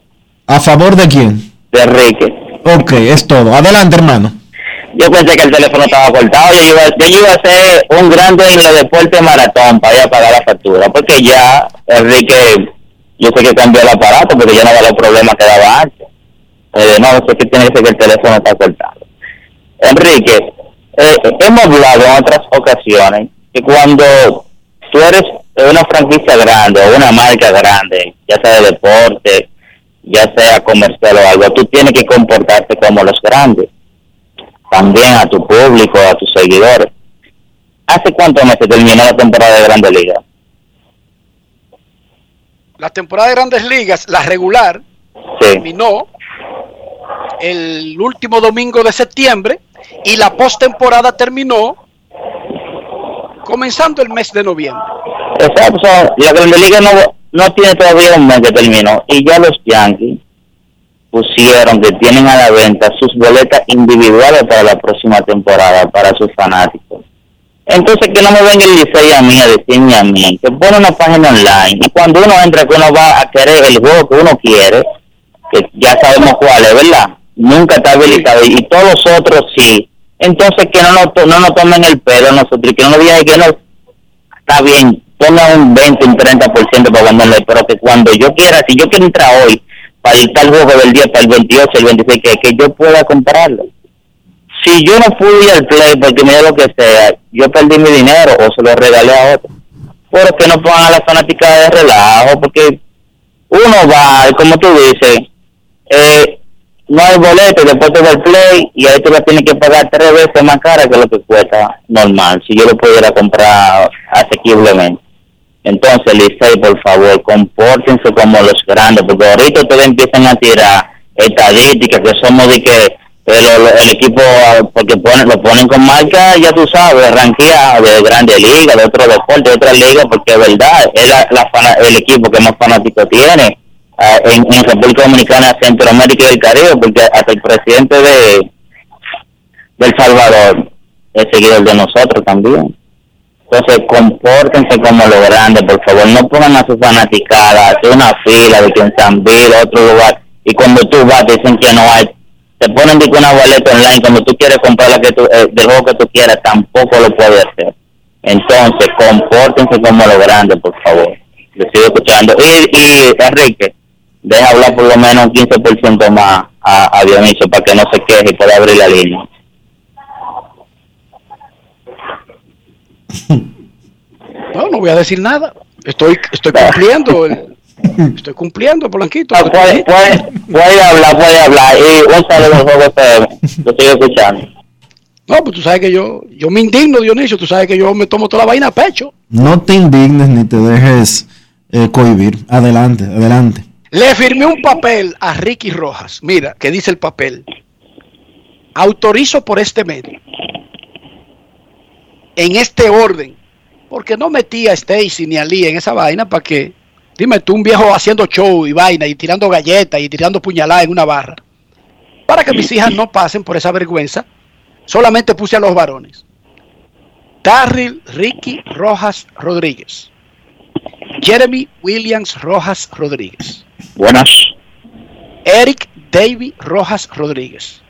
¿A favor de quién? De Enrique. Ok, es todo. Adelante, hermano. Yo pensé que el teléfono estaba cortado. Yo iba, yo iba a hacer un grande en los deportes maratón para ir a pagar la factura. Porque ya, Enrique, yo sé que cambió el aparato porque ya no da los problemas que daba antes. Eh, no, sé que tiene que ser que el teléfono está cortado. Enrique, eh, hemos hablado en otras ocasiones que cuando tú eres una franquicia grande o una marca grande, ya sea de deporte, ya sea comercial o algo, tú tienes que comportarte como los grandes también a tu público, a tus seguidores. ¿Hace cuánto meses terminó la temporada de Grandes Ligas? La temporada de Grandes Ligas, la regular, terminó el último domingo de septiembre y la postemporada terminó comenzando el mes de noviembre. Exacto, la Grandes Ligas no, no tiene todavía un mes que terminó y ya los Yankees pusieron que tienen a la venta sus boletas individuales para la próxima temporada para sus fanáticos. Entonces que no me venga el Licey a mí a decirme a mí, que pone una página online y cuando uno entra que uno va a querer el juego que uno quiere, que ya sabemos cuál es, ¿verdad? Nunca está habilitado y todos los otros sí. Entonces que no nos, no nos tomen el pelo nosotros y que no nos digan que no, está bien, ponga un 20, un 30% para venderle, pero que cuando yo quiera, si yo quiero entrar hoy para el tal juego del día, para el 28, el 26, que, que yo pueda comprarlo. Si yo no fui al play porque me dio lo que sea, yo perdí mi dinero o se lo regalé a otro. Pero que no pongan a la fanática de relajo, porque uno va, como tú dices, eh, no hay boleto, después te al play y ahí tú la tienes que pagar tres veces más cara que lo que cuesta normal, si yo lo pudiera comprar asequiblemente. Entonces, Licey, por favor, compórtense como los grandes, porque ahorita ustedes empiezan a tirar estadísticas que somos de que pero el equipo, porque ponen, lo ponen con marca, ya tú sabes, ranquea de grande liga, de otro deporte, de otra liga, porque es verdad, es la, el equipo que más fanáticos tiene ah, en, República Dominicana, Centroamérica y el Caribe, porque hasta el presidente de, de El Salvador es seguidor de nosotros también. Entonces, compórtense como lo grande, por favor. No pongan a su fanaticada, hacer una fila de que en San otro lugar, y cuando tú vas dicen que no hay. Te ponen de una boleta online, cuando tú quieres comprar la que tú, eh, del juego que tú quieras, tampoco lo puedes hacer. Entonces, compórtense como lo grande, por favor. Le sigo escuchando. Y, y Enrique, deja hablar por lo menos un 15% más a, a Dionisio para que no se queje y pueda abrir la línea. No, no voy a decir nada. Estoy, estoy cumpliendo. estoy cumpliendo, Polanquito. Ah, puede, puede, hablar, puede hablar. Y un saludo juego. Lo estoy escuchando. No, pues tú sabes que yo, yo me indigno, Dionisio. Tú sabes que yo me tomo toda la vaina a pecho. No te indignes ni te dejes eh, cohibir. Adelante, adelante. Le firmé un papel a Ricky Rojas. Mira, ¿qué dice el papel? Autorizo por este medio. En este orden porque no metía a Stacy ni a Lee en esa vaina para que, dime tú, un viejo haciendo show y vaina y tirando galletas y tirando puñaladas en una barra. Para que mis hijas no pasen por esa vergüenza, solamente puse a los varones. Darryl Ricky Rojas Rodríguez. Jeremy Williams Rojas Rodríguez. Buenas. Eric David Rojas Rodríguez.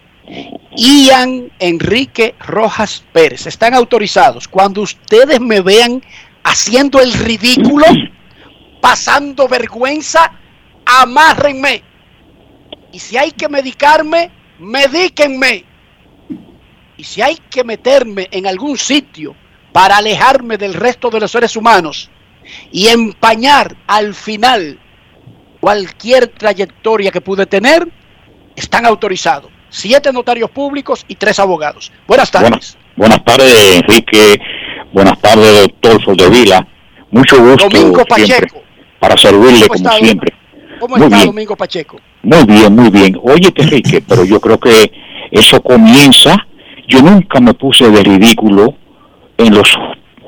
Ian Enrique Rojas Pérez. Están autorizados. Cuando ustedes me vean haciendo el ridículo, pasando vergüenza, amárrenme. Y si hay que medicarme, medíquenme. Y si hay que meterme en algún sitio para alejarme del resto de los seres humanos y empañar al final cualquier trayectoria que pude tener, están autorizados siete notarios públicos y tres abogados. Buenas tardes. Buenas, tardes, Enrique. Buenas tardes, doctor Vila. Mucho gusto. Domingo Pacheco. Para servirle como siempre. ¿Cómo está Domingo Pacheco? Muy bien, muy bien. Oye, Enrique, pero yo creo que eso comienza. Yo nunca me puse de ridículo en los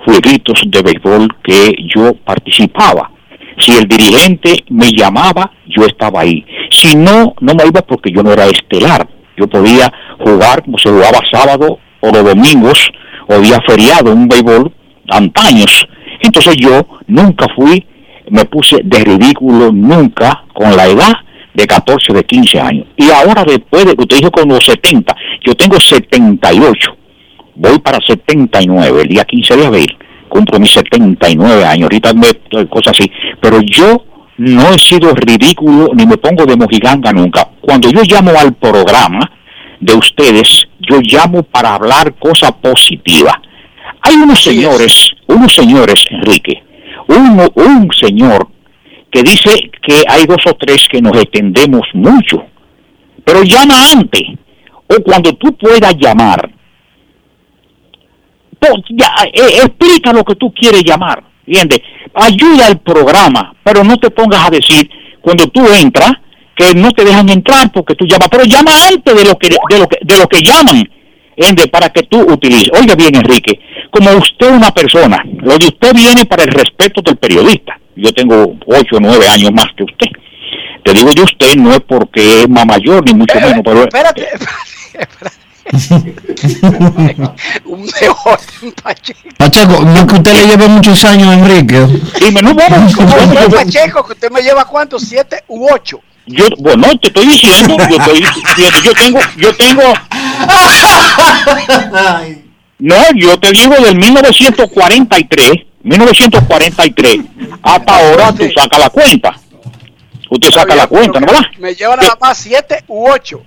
jueguitos de béisbol que yo participaba. Si el dirigente me llamaba, yo estaba ahí. Si no, no me iba porque yo no era estelar. Yo podía jugar como se jugaba sábado o los domingos o día feriado un béisbol antaños. Entonces yo nunca fui, me puse de ridículo nunca con la edad, de 14, de 15 años. Y ahora después de que usted dijo con los 70, yo tengo 78, voy para 79, el día 15 de abril, cumplo mis 79 años, ahorita me cosas así, pero yo no he sido ridículo ni me pongo de mojiganga nunca. Cuando yo llamo al programa de ustedes, yo llamo para hablar cosa positiva. Hay unos señores, unos señores, Enrique, uno, un señor que dice que hay dos o tres que nos extendemos mucho, pero llama antes, o cuando tú puedas llamar, ya, eh, explica lo que tú quieres llamar, ¿entiendes? Ayuda al programa, pero no te pongas a decir cuando tú entras que no te dejan entrar porque tú llamas, pero llama antes de lo que de lo que de lo que llaman, ¿entiendes? Para que tú utilices. Oiga bien, Enrique, como usted es una persona, lo de usted viene para el respeto del periodista. Yo tengo ocho o nueve años más que usted. Te digo de usted no es porque es más mayor ni mucho menos, pero Espérate, (laughs) espérate. (laughs) un mejor Pacheco. Pacheco, no es que usted le lleve muchos años, Enrique. Dime, no, bueno, Pacheco, que usted me lleva cuánto, siete u ocho. yo, bueno, te estoy diciendo, yo estoy diciendo, yo tengo, yo tengo, no, yo te digo del 1943, 1943, hasta ahora tú sacas la cuenta. Usted saca la cuenta, ¿no verdad? Me lleva nada más siete u ocho.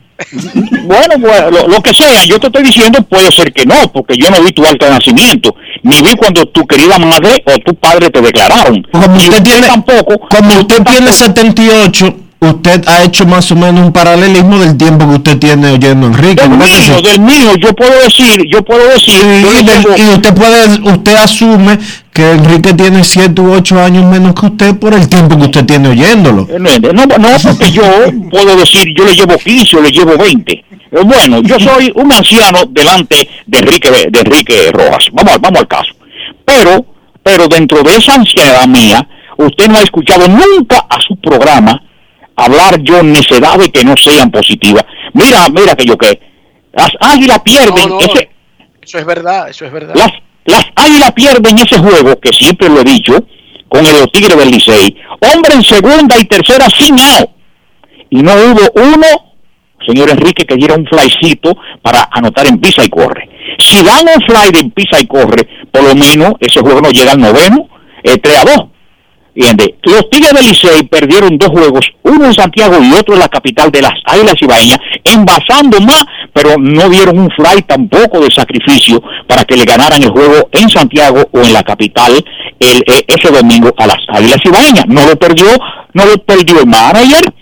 Bueno, pues, lo, lo que sea, yo te estoy diciendo puede ser que no, porque yo no vi tu alta de nacimiento, ni vi cuando tu querida madre o tu padre te declararon. Como usted tiene, tampoco, como usted tiene 78, usted ha hecho más o menos un paralelismo del tiempo que usted tiene oyendo a Enrique. del mío, del mío, yo puedo decir, yo puedo decir, Y, del- usted puede, usted asume que Enrique tiene 7 u 8 años menos que usted por el tiempo que usted tiene oyéndolo. No, no, no, porque yo puedo decir, yo le llevo 15 o le llevo 20. Eh, Bueno, yo soy un anciano delante de Enrique, de Enrique Rojas. Vamos, al- vamos al caso. Pero, pero dentro de esa ancianidad mía, usted no ha escuchado nunca a su programa hablar yo necedades que no sean positivas. Mira, mira que yo que las águilas pierden No, no, ese, Eso es verdad, eso es verdad. las, las águilas pierden ese juego, que siempre lo he dicho, con el los Tigres del Licey. Hombre en segunda y tercera sin out. Y no hubo uno, señor Enrique, que diera un flycito para anotar en pisa y corre. Si dan un fly de pisa y corre, por lo menos ese juego no llega al noveno, eh, 3 a 2. Los Tigres del Licey perdieron dos juegos, uno en Santiago y otro en la capital de las Águilas Ibaeñas, envasando más, pero no dieron un fly tampoco de sacrificio para que le ganaran el juego en Santiago o en la capital el, eh, ese domingo a las Águilas Ibaeñas. No lo perdió, no lo perdió el manager,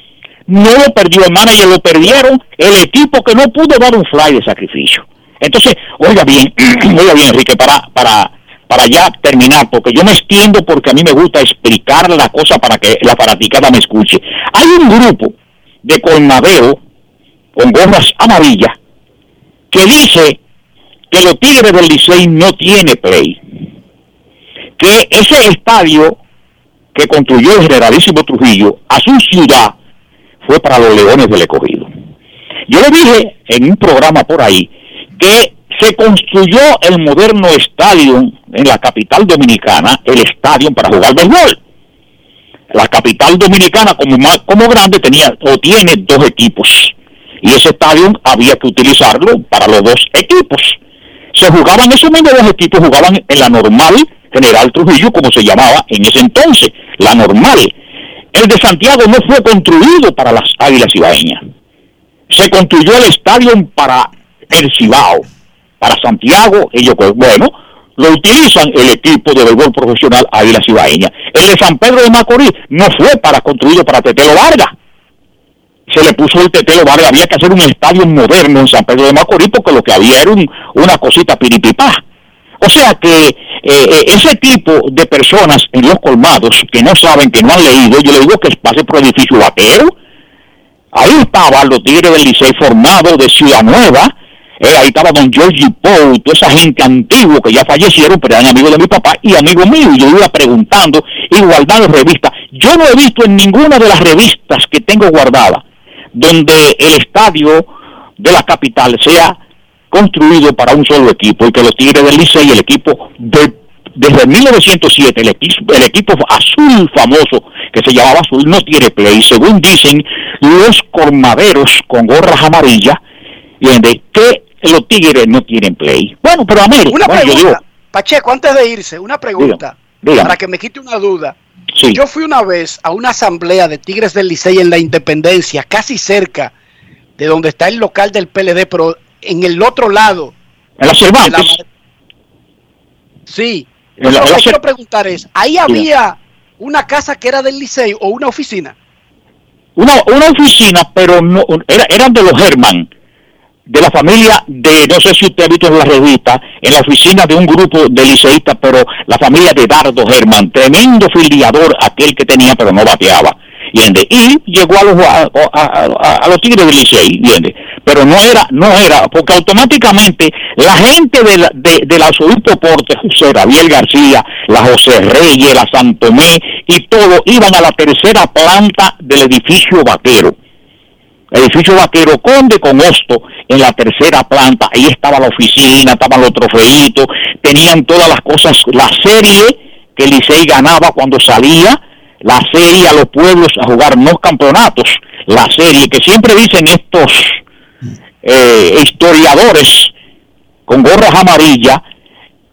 no lo perdió el manager, lo perdieron el equipo que no pudo dar un fly de sacrificio. Entonces, oiga bien, (clears throat) oiga bien, Enrique, para, para, para ya terminar, porque yo me extiendo porque a mí me gusta explicar la cosa para que la fanaticada me escuche. Hay un grupo de colmadeo con gorras amarillas que dice que los Tigres del Licey no tiene play. Que ese estadio que construyó el generalísimo Trujillo a su ciudad fue para los Leones del Escogido. Yo le dije en un programa por ahí que se construyó el moderno estadio en la capital dominicana, el estadio para jugar béisbol. La capital dominicana como, ma- como grande tenía o tiene dos equipos y ese estadio había que utilizarlo para los dos equipos. Se jugaban esos mismos dos equipos, jugaban en la normal General Trujillo, como se llamaba en ese entonces, la normal. El de Santiago no fue construido para las Águilas Ibaeñas. Se construyó el estadio para el Cibao, para Santiago, ellos, bueno, lo utilizan el equipo de béisbol profesional Águilas Ibaeñas. El de San Pedro de Macorís no fue para construido para Tetelo Vargas. Se le puso el Tetelo Vargas, había que hacer un estadio moderno en San Pedro de Macorís porque lo que había era un- una cosita piripipá. O sea que eh, eh, ese tipo de personas en los colmados que no saben, que no han leído, yo le digo que pase por edificio Batero, Ahí estaban los Tigres del Licey formados de Ciudad Nueva. Eh, ahí estaba don Georgie Poe, toda esa gente antigua que ya fallecieron, pero eran amigos de mi papá y amigos míos. Y yo iba preguntando y guardando revistas. Yo no he visto en ninguna de las revistas que tengo guardadas donde el estadio de la capital sea construido para un solo equipo y que los Tigres del Licey, el equipo de desde 1907 el equipo, el equipo azul famoso que se llamaba azul no tiene play. Según dicen los cormaderos con gorras amarillas, ¿entiendes? que los tigres no tienen play. Bueno, pero América, Una bueno, pregunta, digo, Pacheco, antes de irse, una pregunta dígame. para que me quite una duda. Sí. Yo fui una vez a una asamblea de Tigres del Licey en la Independencia, casi cerca de donde está el local del PLD, pero en el otro lado. en la Cervantes, Sí. En la- Lo que quiero preguntar es, ¿ahí había una casa que era del Licey o una oficina? una, una oficina, pero no, era- eran de los Herman, de la familia de, no sé si usted ha visto en la revista, en la oficina de un grupo de liceístas, pero la familia de Dardo Herman, tremendo filiador aquel que tenía, pero no bateaba. Y llegó a los, a, a- a- a los Tigres del Licey. Pero no era, no era, porque automáticamente la gente de la, de, de la Porte, José Gabriel García, la José Reyes, la Santomé y todo iban a la tercera planta del edificio vaquero edificio vaquero Conde con Hosto en la tercera planta, ahí estaba la oficina, estaban los trofeitos, tenían todas las cosas, la serie que Licey ganaba cuando salía, la serie a los pueblos a jugar no campeonatos, la serie que siempre dicen estos eh, historiadores con gorras amarillas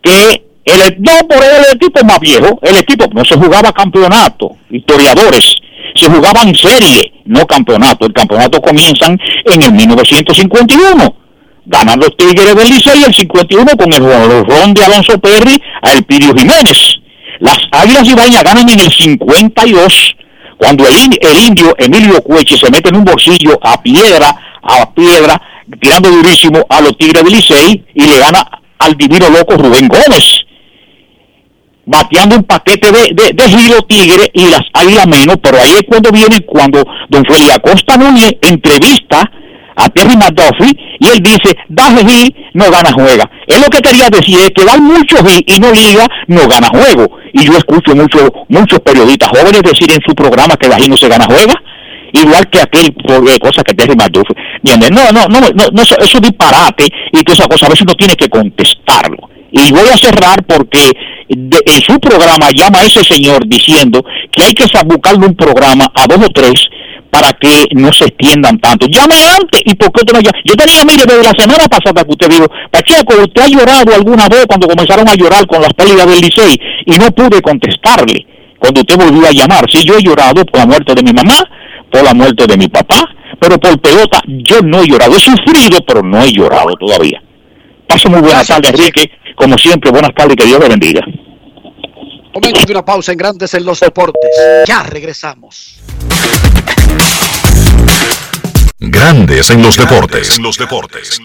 que el, no por el equipo más viejo, el equipo no se jugaba campeonato, historiadores, se jugaban serie, no campeonato. El campeonato comienzan en el 1951. Ganan los Tigres del Licey el 51 con el ron de Alonso Perry a Elpidio Jiménez. Las Águilas Ibaña ganan en el 52 cuando el, el indio Emilio Cueche se mete en un bolsillo a piedra, a piedra, tirando durísimo a los Tigres del Licey y le gana al divino loco Rubén Gómez bateando un paquete de, de, giro tigre y las águilas menos, pero ahí es cuando viene cuando don Félix Acosta Núñez entrevista a Terry McDuffie y él dice, da hit, no gana juega. Él lo que quería decir es que dar mucho hit y no liga, no gana juego. Y yo escucho mucho, muchos periodistas jóvenes decir en su programa que la hit no se gana juega, igual que aquel eh, cosa que Terry McDuffie. No, no, no, no, no, eso, eso es disparate y toda esa cosa, a veces uno tiene que contestarlo. Y voy a cerrar porque de- en su programa llama a ese señor diciendo que hay que buscarle un programa a dos o tres para que no se extiendan tanto. Llame antes y por qué usted no llama? Yo tenía, mire, desde la semana pasada que usted dijo, Pacheco, ¿usted ha llorado alguna vez cuando comenzaron a llorar con las pérdidas del Licey? Y no pude contestarle cuando usted volvió a llamar. Sí, yo he llorado por la muerte de mi mamá, por la muerte de mi papá, pero por pelota yo no he llorado. He sufrido, pero no he llorado todavía. Paso muy buenas tardes, Enrique. Como siempre, buenas tardes y que Dios le bendiga. Momento de una pausa en Grandes en los Deportes. Ya regresamos. Grandes en los deportes. En los deportes.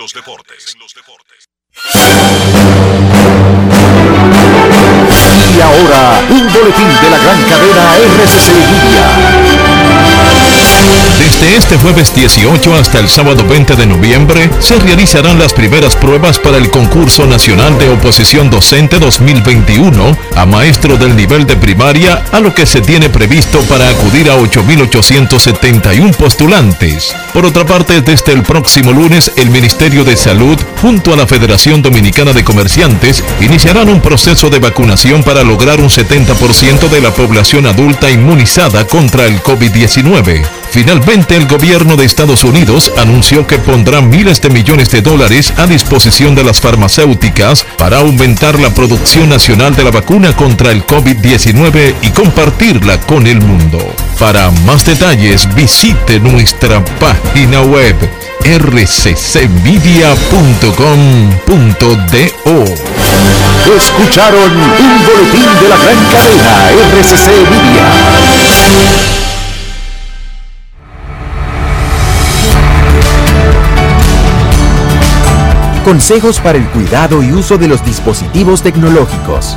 Y ahora, un boletín de la gran cadena RCC Media. Desde este jueves 18 hasta el sábado 20 de noviembre se realizarán las primeras pruebas para el concurso nacional de oposición docente 2021 a maestro del nivel de primaria, a lo que se tiene previsto para acudir a 8.871 postulantes. Por otra parte, desde el próximo lunes, el Ministerio de Salud, junto a la Federación Dominicana de Comerciantes, iniciarán un proceso de vacunación para lograr un 70% de la población adulta inmunizada contra el COVID-19. Finalmente, el gobierno de Estados Unidos anunció que pondrá miles de millones de dólares a disposición de las farmacéuticas para aumentar la producción nacional de la vacuna contra el COVID-19 y compartirla con el mundo. Para más detalles, visite nuestra página web rccmedia.com.do. Escucharon un boletín de la gran cadena RCC Media. Consejos para el cuidado y uso de los dispositivos tecnológicos.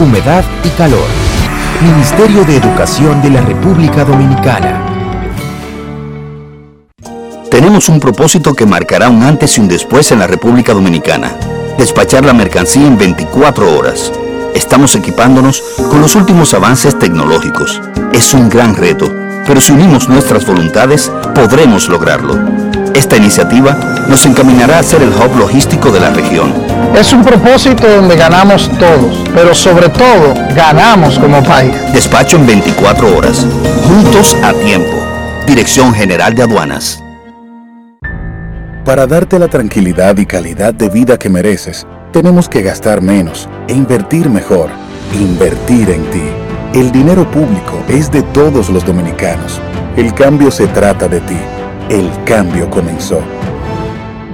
humedad y calor. Ministerio de Educación de la República Dominicana. Tenemos un propósito que marcará un antes y un después en la República Dominicana. Despachar la mercancía en 24 horas. Estamos equipándonos con los últimos avances tecnológicos. Es un gran reto, pero si unimos nuestras voluntades, podremos lograrlo. Esta iniciativa nos encaminará a ser el hub logístico de la región. Es un propósito donde ganamos todos, pero sobre todo ganamos como país. Despacho en 24 horas. Juntos a tiempo. Dirección General de Aduanas. Para darte la tranquilidad y calidad de vida que mereces, tenemos que gastar menos e invertir mejor. Invertir en ti. El dinero público es de todos los dominicanos. El cambio se trata de ti. El cambio comenzó.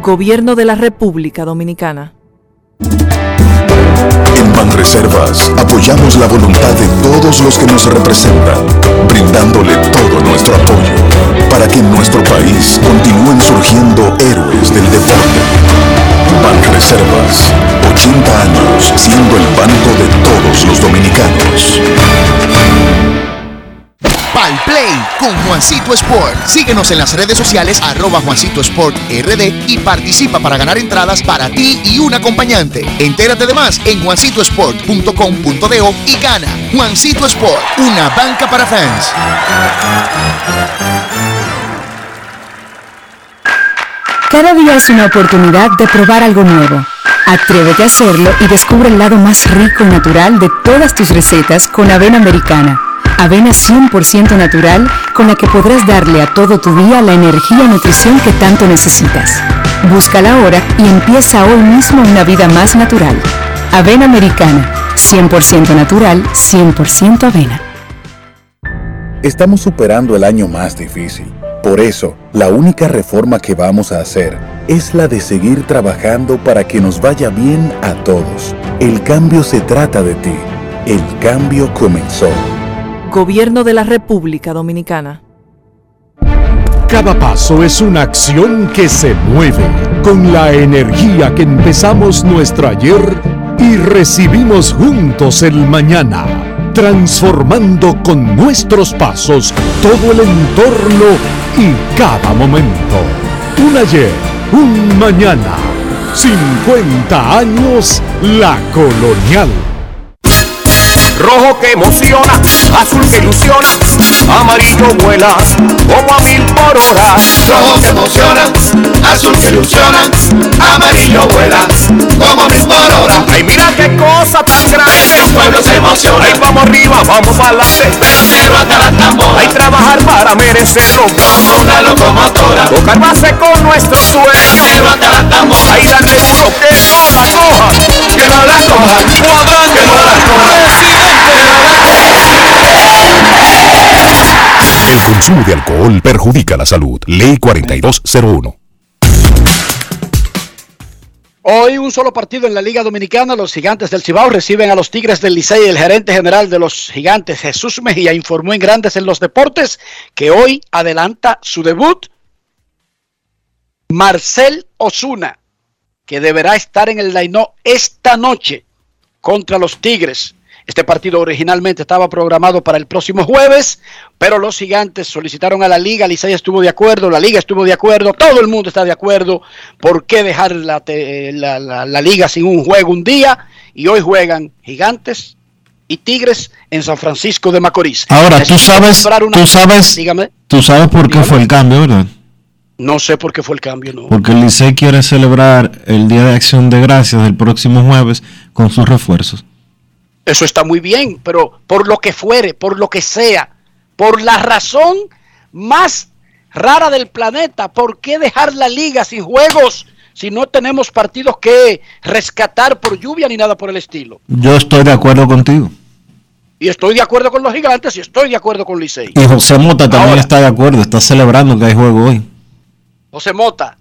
Gobierno de la República Dominicana. Banreservas apoyamos la voluntad de todos los que nos representan, brindándole todo nuestro apoyo para que en nuestro país continúen surgiendo héroes del deporte. Banreservas, 80 años siendo el banco de todos los dominicanos. Pal Play con Juancito Sport. Síguenos en las redes sociales arroba Juancito Sport RD y participa para ganar entradas para ti y un acompañante. Entérate de más en juancitosport.com.de y gana. Juancito Sport, una banca para fans. Cada día es una oportunidad de probar algo nuevo. Atrévete a hacerlo y descubre el lado más rico y natural de todas tus recetas con avena americana. Avena 100% natural con la que podrás darle a todo tu día la energía y nutrición que tanto necesitas. Búscala ahora y empieza hoy mismo una vida más natural. Avena americana, 100% natural, 100% avena. Estamos superando el año más difícil. Por eso, la única reforma que vamos a hacer es la de seguir trabajando para que nos vaya bien a todos. El cambio se trata de ti. El cambio comenzó. Gobierno de la República Dominicana. Cada paso es una acción que se mueve con la energía que empezamos nuestro ayer y recibimos juntos el mañana, transformando con nuestros pasos todo el entorno y cada momento. Un ayer, un mañana, 50 años la colonial. Rojo que emociona, azul que ilusiona, amarillo vuela como a mil por hora. Rojo que emociona, azul que ilusiona, amarillo vuela como a mil por hora. Ay, mira qué cosa tan grande. Los pueblos se emocionan. Ay, vamos arriba, vamos para adelante. Pero cero hasta la tambora. Hay trabajar para merecerlo. Como una locomotora. Tocar base con nuestros sueños. Cero hasta la tambora. Ay, darle duro que. Que no la coja. Consumo de alcohol perjudica la salud. Ley 4201. Hoy un solo partido en la Liga Dominicana. Los gigantes del Cibao reciben a los Tigres del Licey. El gerente general de los gigantes, Jesús Mejía, informó en Grandes en los Deportes que hoy adelanta su debut Marcel Osuna, que deberá estar en el line esta noche contra los Tigres. Este partido originalmente estaba programado para el próximo jueves, pero los gigantes solicitaron a la liga, Licey estuvo de acuerdo, la liga estuvo de acuerdo, todo el mundo está de acuerdo. ¿Por qué dejar la, la, la, la liga sin un juego un día? Y hoy juegan gigantes y tigres en San Francisco de Macorís. Ahora, tú sabes, una... tú sabes, dígame, tú sabes por qué dígame. fue el cambio, ¿verdad? No sé por qué fue el cambio, no. Porque el Licey quiere celebrar el Día de Acción de Gracias del próximo jueves con sus refuerzos. Eso está muy bien, pero por lo que fuere, por lo que sea, por la razón más rara del planeta, ¿por qué dejar la liga sin juegos si no tenemos partidos que rescatar por lluvia ni nada por el estilo? Yo estoy de acuerdo contigo. Y estoy de acuerdo con los gigantes y estoy de acuerdo con Licey. Y José Mota también Ahora. está de acuerdo, está celebrando que hay juego hoy. José Mota,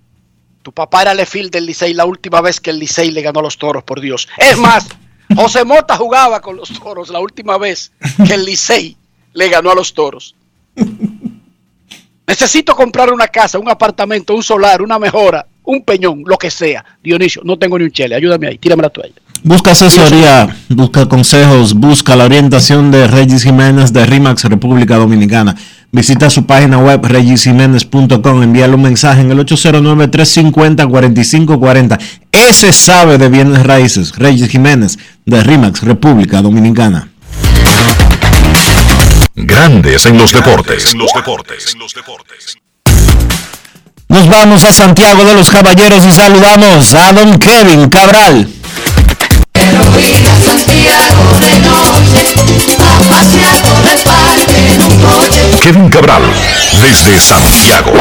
tu papá era lefil del Licey la última vez que el Licey le ganó a los toros, por Dios. Es más, José Mota jugaba con los toros la última vez que el Licey le ganó a los toros. Necesito comprar una casa, un apartamento, un solar, una mejora, un peñón, lo que sea. Dionisio, no tengo ni un chele, ayúdame ahí, tírame la toalla. Busca asesoría, busca consejos, busca la orientación de Regis Jiménez de RIMAX República Dominicana. Visita su página web regisjiménez.com, envíale un mensaje en el 809-350-4540. Ese sabe de bienes raíces, Regis Jiménez de RIMAX República Dominicana. Grandes en los deportes. En los deportes. En los deportes. Nos vamos a Santiago de los Caballeros y saludamos a don Kevin Cabral. Kevin Cabral, desde Santiago.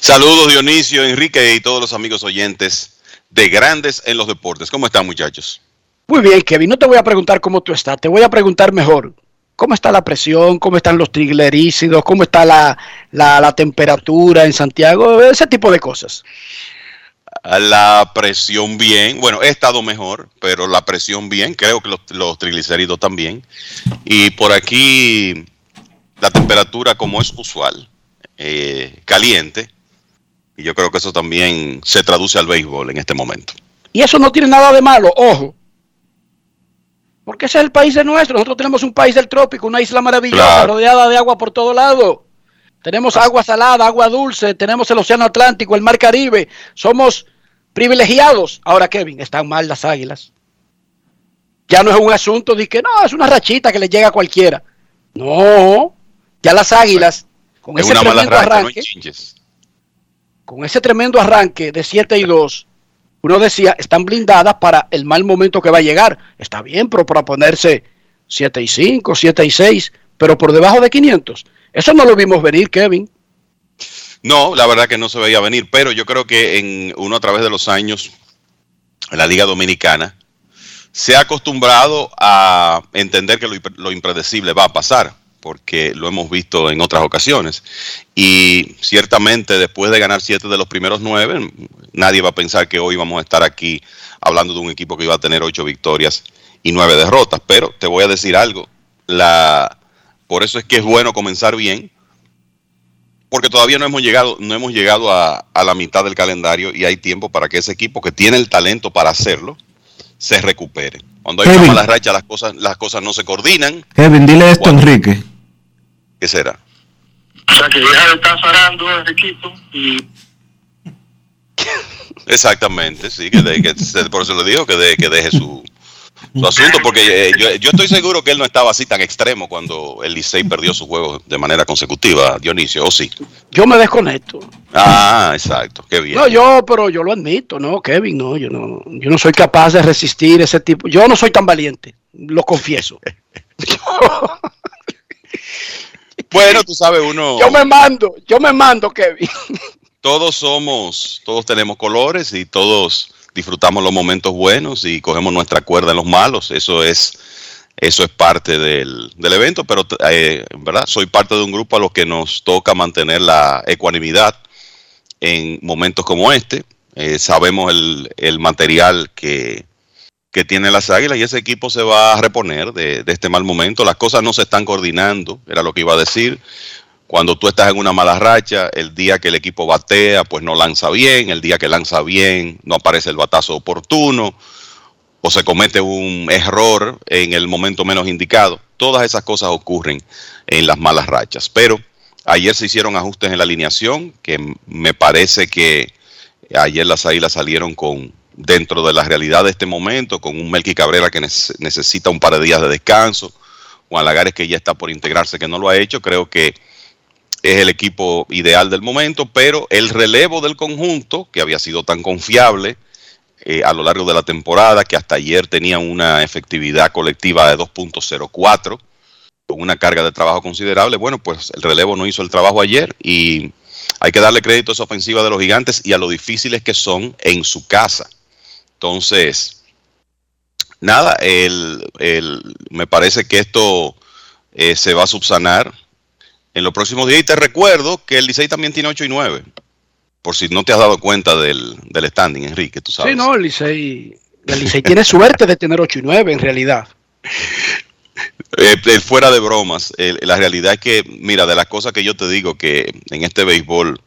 Saludos Dionisio, Enrique y todos los amigos oyentes de Grandes en los Deportes. ¿Cómo están muchachos? Muy bien, Kevin. No te voy a preguntar cómo tú estás, te voy a preguntar mejor. ¿Cómo está la presión? ¿Cómo están los triglerícidos? ¿Cómo está la, la, la temperatura en Santiago? Ese tipo de cosas. La presión bien, bueno, he estado mejor, pero la presión bien, creo que los, los triglicéridos también. Y por aquí la temperatura como es usual, eh, caliente, y yo creo que eso también se traduce al béisbol en este momento. Y eso no tiene nada de malo, ojo. Porque ese es el país de nuestro. Nosotros tenemos un país del trópico, una isla maravillosa, Claro. rodeada de agua por todo lado. Tenemos agua salada, agua dulce, tenemos el Océano Atlántico, el Mar Caribe. Somos privilegiados. Ahora, Kevin, están mal las águilas. Ya no es un asunto de que no, es una rachita que le llega a cualquiera. No, ya las águilas, con Es ese tremendo racha, arranque, con ese tremendo arranque de 7 y 2, uno decía, están blindadas para el mal momento que va a llegar. Está bien, pero para ponerse 7 y 5, 7 y 6, pero por debajo de 500. Eso no lo vimos venir, Kevin. No, la verdad que no se veía venir, pero yo creo que en uno a través de los años en la Liga Dominicana se ha acostumbrado a entender que lo, impre- lo impredecible va a pasar, porque lo hemos visto en otras ocasiones. Y ciertamente después de ganar siete de los primeros nueve, nadie va a pensar que hoy vamos a estar aquí hablando de un equipo que iba a tener ocho victorias y nueve derrotas. Pero te voy a decir algo, la, por eso es que es bueno comenzar bien, porque todavía no hemos llegado, no hemos llegado a, a la mitad del calendario y hay tiempo para que ese equipo que tiene el talento para hacerlo se recupere. Cuando hay Kevin. una mala racha, las cosas, las cosas no se coordinan. Kevin, dile esto a Enrique. ¿Qué será? O sea, que deja de estar zarando el equipo y (laughs) Exactamente, sí, que, de- que se- por eso le digo que, de- que deje su, su asunto, porque eh, yo, yo estoy seguro que él no estaba así tan extremo cuando el Licey perdió su juego de manera consecutiva, Dionisio, ¿o sí? Yo me desconecto. Ah, exacto, qué bien. No, yo, pero yo lo admito, no, Kevin, no, yo no, yo no soy capaz de resistir ese tipo. Yo no soy tan valiente, lo confieso. (laughs) Bueno, tú sabes, uno... Yo me mando, yo me mando, Kevin. (laughs) todos somos, todos tenemos colores y todos disfrutamos los momentos buenos y cogemos nuestra cuerda en los malos. Eso es, eso es parte del, del evento, pero eh, verdad soy parte de un grupo a los que nos toca mantener la ecuanimidad en momentos como este. Eh, sabemos el, el material que, que tiene las águilas y ese equipo se va a reponer de, de este mal momento. Las cosas no se están coordinando, era lo que iba a decir. Cuando tú estás en una mala racha, el día que el equipo batea, pues no lanza bien, el día que lanza bien, no aparece el batazo oportuno, o se comete un error en el momento menos indicado. Todas esas cosas ocurren en las malas rachas. Pero ayer se hicieron ajustes en la alineación, que me parece que ayer las águilas salieron con dentro de la realidad de este momento, con un Melqui Cabrera que nece- necesita un par de días de descanso, Juan Lagares que ya está por integrarse, que no lo ha hecho, creo que es el equipo ideal del momento, pero el relevo del conjunto, que había sido tan confiable eh, a lo largo de la temporada, que hasta ayer tenía una efectividad colectiva de 2.04, con una carga de trabajo considerable, bueno, pues el relevo no hizo el trabajo ayer y hay que darle crédito a esa ofensiva de los gigantes y a lo difíciles que son en su casa. Entonces, nada, el, el- me parece que esto eh, se va a subsanar en los próximos días. Y te recuerdo que el Licey también tiene 8 y 9. Por si no te has dado cuenta del, del standing, Enrique, tú sabes. Sí, no, el Licey, el Licey tiene suerte de tener 8 y 9 en realidad. Eh, eh, fuera de bromas, la realidad es que, mira, de las cosas que yo te digo que en este béisbol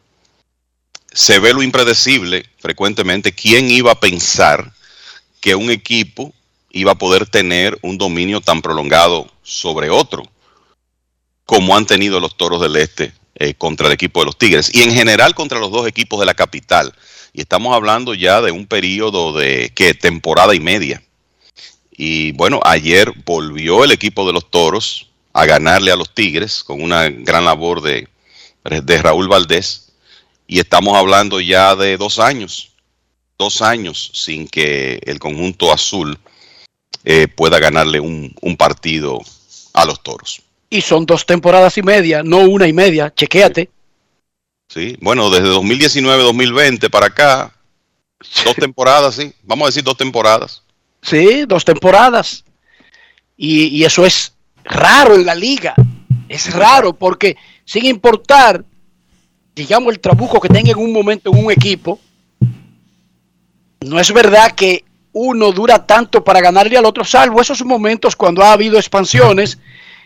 se ve lo impredecible frecuentemente. ¿Quién iba a pensar que un equipo iba a poder tener un dominio tan prolongado sobre otro como han tenido los Toros del Este eh, contra el equipo de los Tigres y en general contra los dos equipos de la capital? Y estamos hablando ya de un periodo de que temporada y media. Y bueno, ayer volvió el equipo de los Toros a ganarle a los Tigres con una gran labor de Raúl Valdés. Y estamos hablando ya de dos años, dos años sin que el conjunto azul eh, pueda ganarle un, un partido a los Toros. Y son dos temporadas y media, no una y media. Chequéate. Sí, bueno, desde 2019-2020 para acá, dos temporadas, sí. Vamos a decir dos temporadas. Sí, dos temporadas. Y, y eso es raro en la liga. Es raro porque sin importar, digamos, el trabuco que tenga en un momento en un equipo, no es verdad que uno dura tanto para ganarle al otro, salvo esos momentos cuando ha habido expansiones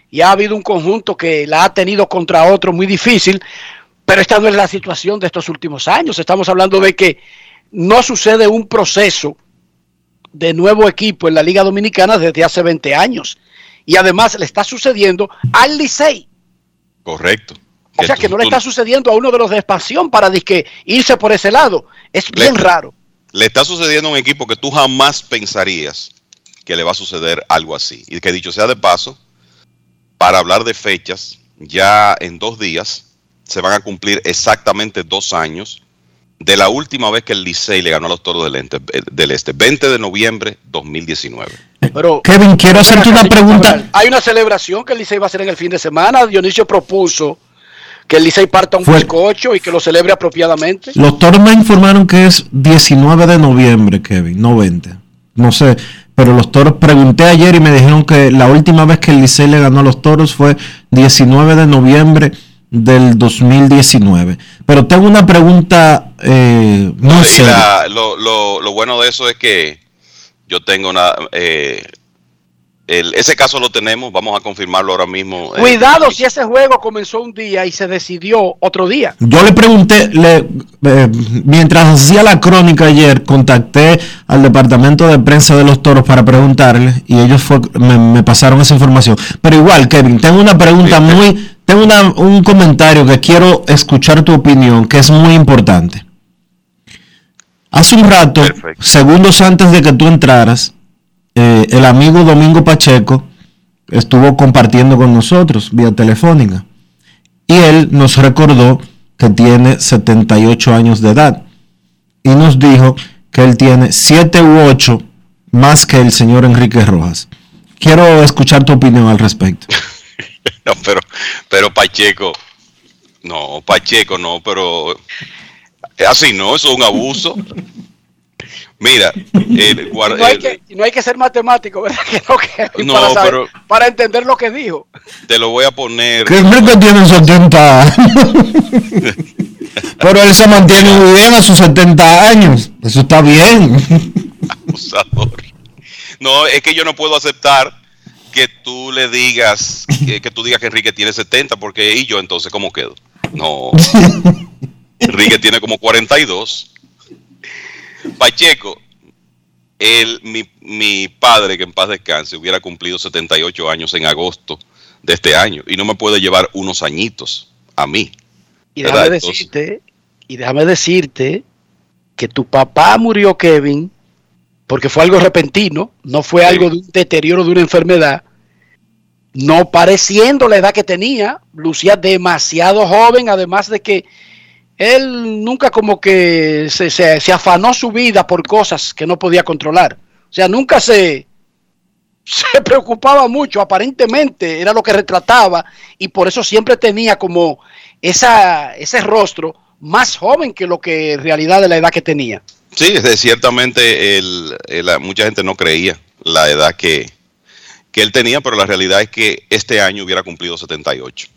y ha habido un conjunto que la ha tenido contra otro muy difícil, pero esta no es la situación de estos últimos años. Estamos hablando de que no sucede un proceso de nuevo equipo en la Liga Dominicana desde hace 20 años. Y además le está sucediendo al Licey. Correcto. O sea que no le está sucediendo a uno de los de expansión para disque irse por ese lado. Es bien Le- raro. Le está sucediendo a un equipo que tú jamás pensarías que le va a suceder algo así. Y que dicho sea de paso, para hablar de fechas, ya en dos días se van a cumplir exactamente dos años de la última vez que el Licey le ganó a los Toros del, Ente- del Este, 20 de noviembre 2019. Pero, Kevin, quiero hacerte una pregunta. Hay una celebración que el Licey va a hacer en el fin de semana. Dionisio propuso que el Licey parta un bizcocho y que lo celebre apropiadamente. Los toros me informaron que es 19 de noviembre, Kevin, no 20. No sé, pero los toros pregunté ayer y me dijeron que la última vez que el Licey le ganó a los toros fue 19 de noviembre del 2019. Pero tengo una pregunta eh, muy Y seria. la- lo, lo- lo bueno de eso es que yo tengo una... eh, el- ese caso lo tenemos, vamos a confirmarlo ahora mismo. eh, Cuidado si ese juego comenzó un día y se decidió otro día. Yo le pregunté, le, eh, mientras hacía la crónica ayer, contacté al departamento de prensa de los toros para preguntarle y ellos fue- me, me pasaron esa información. Pero igual, Kevin, tengo una pregunta muy, tengo una- un comentario que quiero escuchar tu opinión, que es muy importante. Hace un rato, segundos antes de que tú entraras, eh, el amigo Domingo Pacheco estuvo compartiendo con nosotros vía telefónica y él nos recordó que tiene 78 años de edad y nos dijo que él tiene 7 u 8 más que el señor Enrique Rojas. Quiero escuchar tu opinión al respecto. (laughs) Pero, pero Pacheco, no, Pacheco no, pero así no, eso es un abuso. Mira, el (laughs) No hay que, no hay que ser matemático, ¿verdad? (laughs) Que no, que- No, para, saber- pero- para entender lo que dijo. te lo voy a poner. Que Enrique tiene 70 años. (laughs) Pero él se mantiene muy bien a sus 70 años. Eso está bien. abusador. No, es que yo no puedo aceptar que tú le digas, que, que tú digas que Enrique tiene 70, porque y yo entonces, ¿cómo quedo? No. Enrique tiene como 42. Pacheco, el, mi, mi padre, que en paz descanse, hubiera cumplido 78 años en agosto de este año y no me puede llevar unos añitos a mí. Y ¿verdad? déjame Entonces, decirte, y déjame decirte que tu papá murió, Kevin, porque fue algo repentino, no fue algo de un deterioro de una enfermedad, no pareciendo la edad que tenía, lucía demasiado joven, además de que él nunca como que se, afanó su vida por cosas que no podía controlar. O sea, nunca se, (laughs) preocupaba mucho, aparentemente era lo que retrataba y por eso siempre tenía como esa, ese rostro más joven que lo que en realidad de la edad que tenía. Sí, ciertamente el- el- mucha gente no creía la edad que, que él tenía, pero la realidad es que este año hubiera cumplido 78.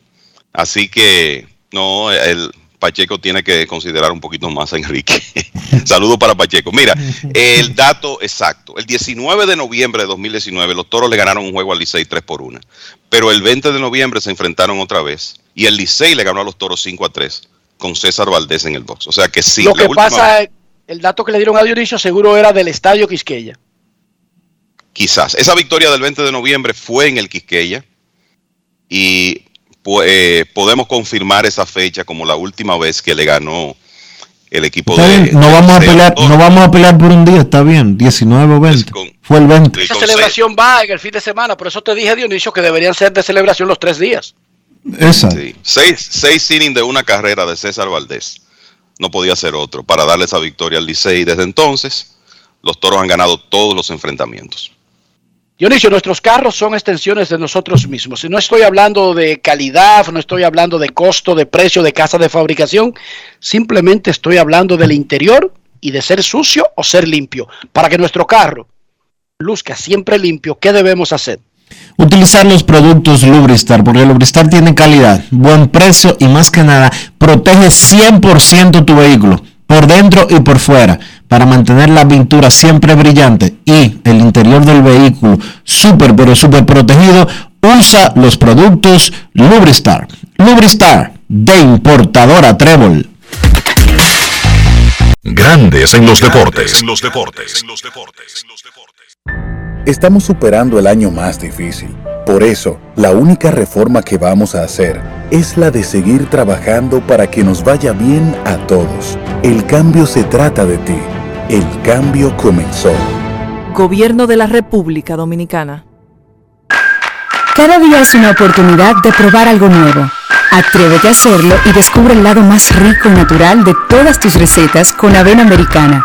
Así que, no, el Pacheco tiene que considerar un poquito más a Enrique. (laughs) Saludos para Pacheco. Mira, el dato exacto. El 19 de noviembre de 2019 los Toros le ganaron un juego al Licey 3 por 1. Pero el 20 de noviembre se enfrentaron otra vez y el Licey le ganó a los Toros 5 a 3 con César Valdés en el box. O sea que sí. Lo que pasa, el dato que le dieron a Dionisio seguro era del Estadio Quisqueya. Quizás. Esa victoria del 20 de noviembre fue en el Quisqueya y eh, podemos confirmar esa fecha como la última vez que le ganó el equipo de. No vamos, a pelear, no vamos a pelear por un día, está bien, 19 o 20. Fue el 20. Esa celebración va en el fin de semana, por eso te dije, Dionisio, que deberían ser de celebración los tres días. Exacto. Seis, seis innings de una carrera de César Valdés. No podía ser otro para darle esa victoria al Licey. Desde entonces, los toros han ganado todos los enfrentamientos. Dionisio, nuestros carros son extensiones de nosotros mismos. Y no estoy hablando de calidad, no estoy hablando de costo, de precio, de casa de fabricación. Simplemente estoy hablando del interior y de ser sucio o ser limpio. Para que nuestro carro luzca siempre limpio, ¿qué debemos hacer? Utilizar los productos Lubristar, porque Lubristar tiene calidad, buen precio y más que nada protege 100% tu vehículo, por dentro y por fuera para mantener la pintura siempre brillante y el interior del vehículo súper pero súper protegido, usa los productos Lubristar. Lubristar de importadora Trébol. Grandes en los deportes. En los deportes. Estamos superando el año más difícil. Por eso, la única reforma que vamos a hacer es la de seguir trabajando para que nos vaya bien a todos. El cambio se trata de ti. El cambio comenzó. Gobierno de la República Dominicana. Cada día es una oportunidad de probar algo nuevo. Atrévete a hacerlo y descubre el lado más rico y natural de todas tus recetas con avena americana.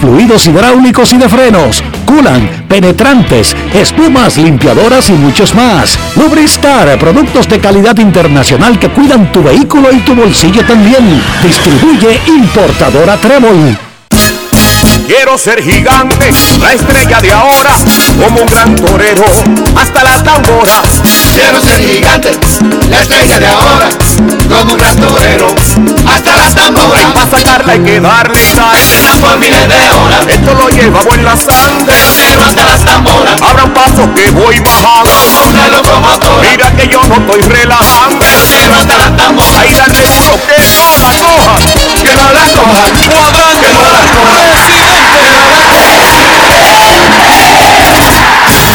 fluidos hidráulicos y de frenos, culan, penetrantes, espumas, limpiadoras y muchos más. Lubristar, productos de calidad internacional que cuidan tu vehículo y tu bolsillo también. Distribuye importadora Trébol. Quiero ser gigante, la estrella de ahora, como un gran torero, hasta la tambora. Quiero ser gigante, la estrella de ahora, como un gran torero. Hay que darle sal, por miles de horas. Esto lo llevamos en la sangre, quiero hasta las tamboras. Abra un paso que voy bajando, como una locomotora. Mira que yo no estoy relajando, quiero hasta las tamboras. Ahí darle duro que no la coja, que no la coja,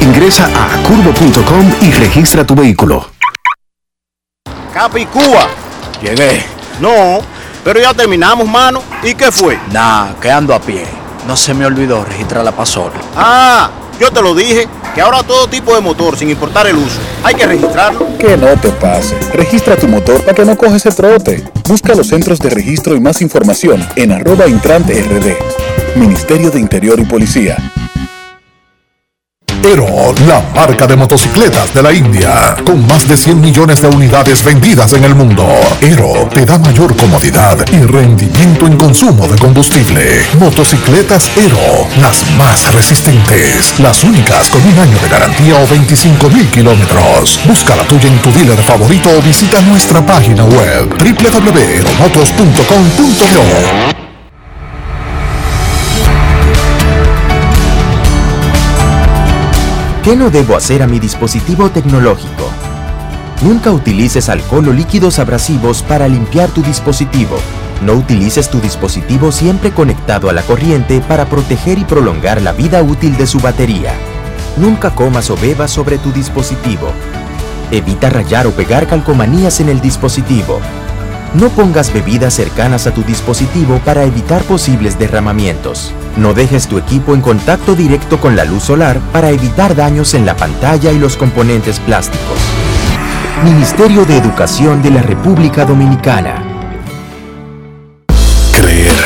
Ingresa a curvo.com y registra tu vehículo. Capicúa. Llegué. No, pero ya terminamos, mano. ¿Y qué fue? Nah, quedando a pie. No se me olvidó registrar la pasola. Ah, yo te lo dije. que ahora todo tipo de motor, sin importar el uso, hay que registrarlo. Que no te pase. Registra tu motor para que no coges el trote. Busca los centros de registro y más información en arroba intrante rd. Ministerio de Interior y Policía. Ero, la marca de motocicletas de la India, con más de 100 millones de unidades vendidas en el mundo. Ero te da mayor comodidad y rendimiento en consumo de combustible. Motocicletas Ero, las más resistentes, las únicas con un año de garantía o 25 mil kilómetros. Busca la tuya en tu dealer favorito o visita nuestra página web www.eromotos.com.do. ¿Qué no debo hacer a mi dispositivo tecnológico? Nunca utilices alcohol o líquidos abrasivos para limpiar tu dispositivo. No utilices tu dispositivo siempre conectado a la corriente para proteger y prolongar la vida útil de su batería. Nunca comas o bebas sobre tu dispositivo. Evita rayar o pegar calcomanías en el dispositivo. No pongas bebidas cercanas a tu dispositivo para evitar posibles derramamientos. No dejes tu equipo en contacto directo con la luz solar para evitar daños en la pantalla y los componentes plásticos. Ministerio de Educación de la República Dominicana. Creer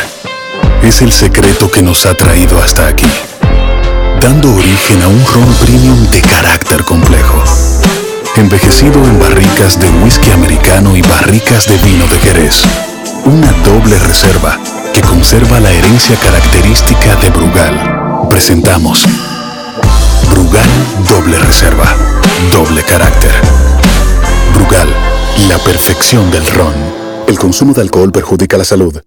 es el secreto que nos ha traído hasta aquí, dando origen a un ron premium de carácter complejo, envejecido en barricas de whisky americano y barricas de vino de Jerez. Una doble reserva que conserva la herencia característica de Brugal. Presentamos Brugal Doble Reserva, Doble Carácter. Brugal, la perfección del ron. El consumo de alcohol perjudica la salud.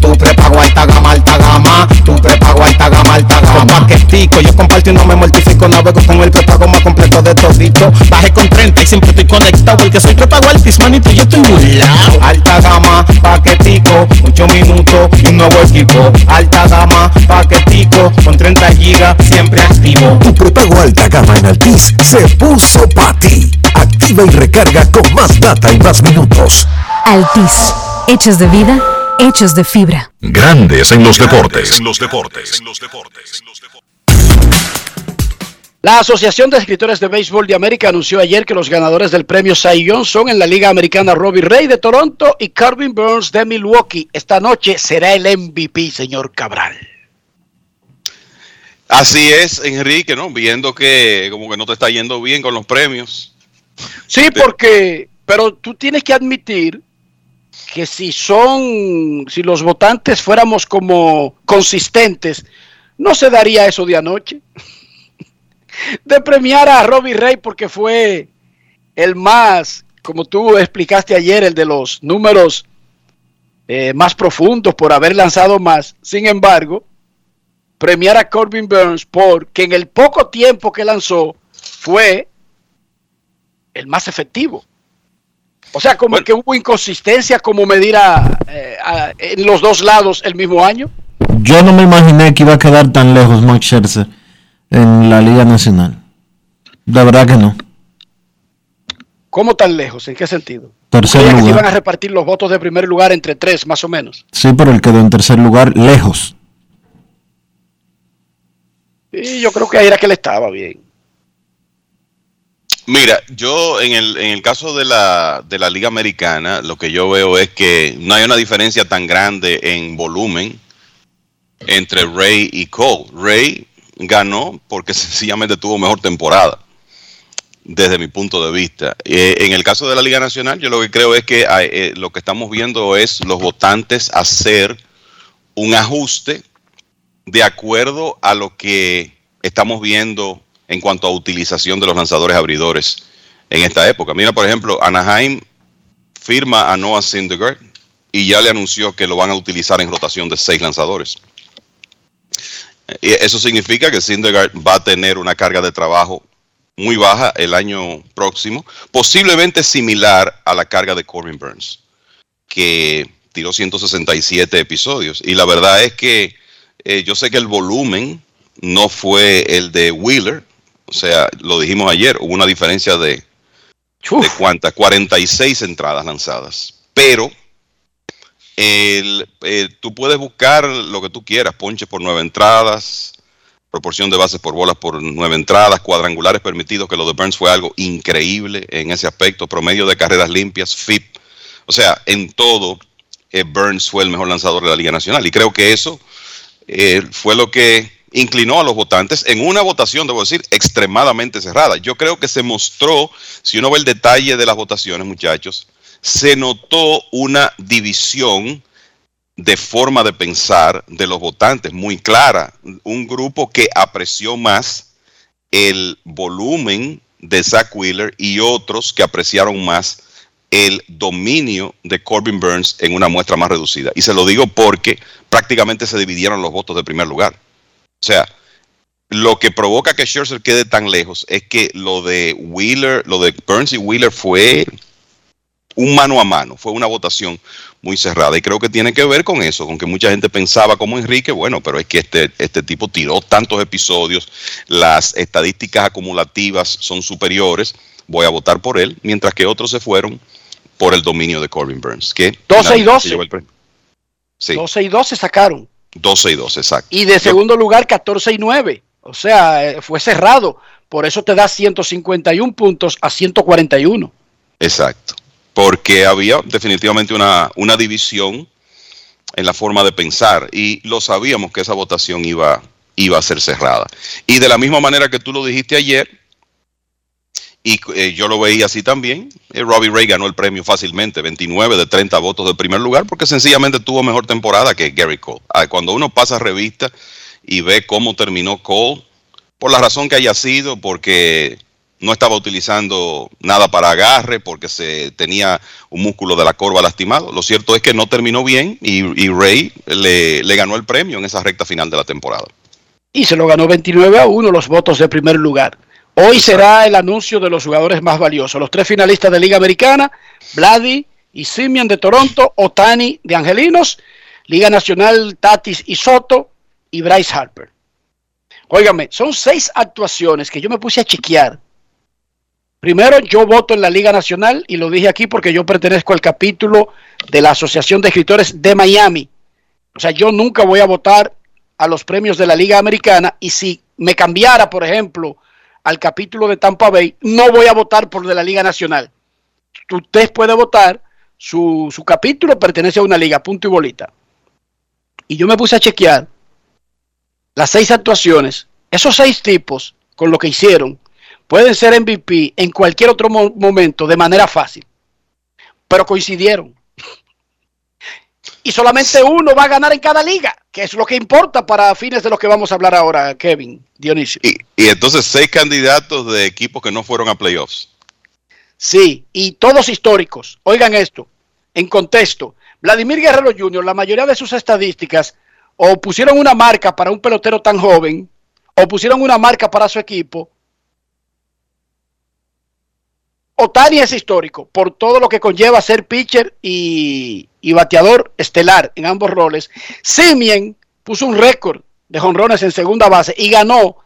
Tu prepago alta gama, alta gama. Tu prepago alta gama, alta gama. Con paquetico, yo comparto y no me mortifico. Navego con el prepago más completo de todito. Bajé con 30 y siempre estoy conectado. Porque soy prepago altis, manito, yo estoy lado. Alta gama, paquetico, 8 minutos y un nuevo equipo. Alta gama, paquetico, con 30 gigas, siempre activo. Tu prepago alta gama en Altis se puso para ti. Activa y recarga con más data y más minutos. Altis, hechos de vida, hechos de fibra. Grandes en los deportes. La Asociación de Escritores de Béisbol de América anunció ayer que los ganadores del premio Cy Young son en la Liga Americana Robbie Ray de Toronto y Carvin Burns de Milwaukee. Esta noche será el MVP, señor Cabral. Así es, Enrique, ¿no? Viendo que como que no te está yendo bien con los premios. Sí, porque, pero tú tienes que admitir que si son, si los votantes fuéramos como consistentes, no se daría eso de anoche. (laughs) De premiar a Robbie Ray porque fue el más, como tú explicaste ayer, el de los números eh, más profundos por haber lanzado más. Sin embargo, premiar a Corbin Burns porque en el poco tiempo que lanzó fue el más efectivo. O sea, como que hubo inconsistencia como medir a, eh, a- en los dos lados el mismo año. Yo no me imaginé que iba a quedar tan lejos Max Scherzer en la Liga Nacional. De verdad que no. ¿Cómo tan lejos? ¿En qué sentido? Tercer Creía que se lugar. iban a repartir los votos de primer lugar entre tres, más o menos. Sí, pero él quedó en tercer lugar, lejos. Y yo creo que ahí era que le estaba bien. Mira, yo en el, en el caso de la, de la Liga Americana, lo que yo veo es que no hay una diferencia tan grande en volumen entre Ray y Cole. Ray ganó porque (laughs) sencillamente tuvo mejor temporada, desde mi punto de vista. Eh, en el caso de la Liga Nacional, yo lo que creo es que eh, lo que estamos viendo es los votantes hacer un ajuste de acuerdo a lo que estamos viendo en cuanto a utilización de los lanzadores abridores en esta época. Mira, por ejemplo, Anaheim firma a Noah Syndergaard y ya le anunció que lo van a utilizar en rotación de seis lanzadores. Eso significa que Syndergaard va a tener una carga de trabajo muy baja el año próximo, posiblemente similar a la carga de Corbin Burns, que tiró 167 episodios. Y la verdad es que eh, yo sé que el volumen no fue el de Wheeler, o sea, lo dijimos ayer, hubo una diferencia de, de cuántas, 46 entradas lanzadas, pero el, eh, tú puedes buscar lo que tú quieras, ponches por nueve entradas, proporción de bases por bolas por nueve entradas, cuadrangulares permitidos, que lo de Burns fue algo increíble en ese aspecto, promedio de carreras limpias, FIP. O sea, en todo, eh, Burns fue el mejor lanzador de la Liga Nacional. Y creo que eso eh, fue lo que inclinó a los votantes en una votación, debo decir, extremadamente cerrada. Yo creo que se mostró, si uno ve el detalle de las votaciones, muchachos, se notó una división de forma de pensar de los votantes muy clara. Un grupo que apreció más el volumen de Zach Wheeler y otros que apreciaron más el dominio de Corbin Burns en una muestra más reducida. Y se lo digo porque prácticamente se dividieron los votos de primer lugar. O sea, lo que provoca que Scherzer quede tan lejos es que lo de Wheeler, lo de Burns y Wheeler fue un mano a mano, fue una votación muy cerrada y creo que tiene que ver con eso, con que mucha gente pensaba como Enrique, bueno, pero es que este, este tipo tiró tantos episodios, las estadísticas acumulativas son superiores, voy a votar por él, mientras que otros se fueron por el dominio de Corbin Burns. Que 12 y 12. Sí. 12 y 12 sacaron. 12 y 12, exacto. Y de segundo lugar 14 y 9. O sea, eh, fue cerrado. Por eso te da 151 puntos a 141. Exacto porque había definitivamente una, una división en la forma de pensar y lo sabíamos que esa votación iba, iba a ser cerrada. Y de la misma manera que tú lo dijiste ayer, y eh, yo lo veía así también, eh, Robbie Ray ganó el premio fácilmente, 29 de 30 votos de primer lugar, porque sencillamente tuvo mejor temporada que Gary Cole. Ah, cuando uno pasa revista y ve cómo terminó Cole, por la razón que haya sido, porque no estaba utilizando nada para agarre porque se tenía un músculo de la corva lastimado. Lo cierto es que no terminó bien y, Ray le, ganó el premio en esa recta final de la temporada. Y se lo ganó 29 a 1 los votos de primer lugar. Hoy será el anuncio de los jugadores más valiosos. Los tres finalistas de Liga Americana, Vladi y Simeon de Toronto, Otani de Angelinos, Liga Nacional Tatis y Soto y Bryce Harper. Óigame, son seis actuaciones que yo me puse a chequear Primero, yo voto en la Liga Nacional y lo dije aquí porque yo pertenezco al capítulo de la Asociación de Escritores de Miami. O sea, yo nunca voy a votar a los premios de la Liga Americana y si me cambiara, por ejemplo, al capítulo de Tampa Bay, no voy a votar por de la Liga Nacional. Usted puede votar, su, su capítulo pertenece a una liga, punto y bolita. Y yo me puse a chequear las seis actuaciones, esos seis tipos con lo que hicieron pueden ser MVP en cualquier otro momento de manera fácil, pero coincidieron. Y solamente uno va a ganar en cada liga, que es lo que importa para fines de lo que vamos a hablar ahora, Kevin, Dionisio. Y, entonces seis candidatos de equipos que no fueron a playoffs. Sí, y todos históricos. Oigan esto, en contexto. Vladimir Guerrero Jr., la mayoría de sus estadísticas o pusieron una marca para un pelotero tan joven, o pusieron una marca para su equipo, Otani es histórico por todo lo que conlleva ser pitcher y, bateador estelar en ambos roles. Simien puso un récord de jonrones en segunda base y ganó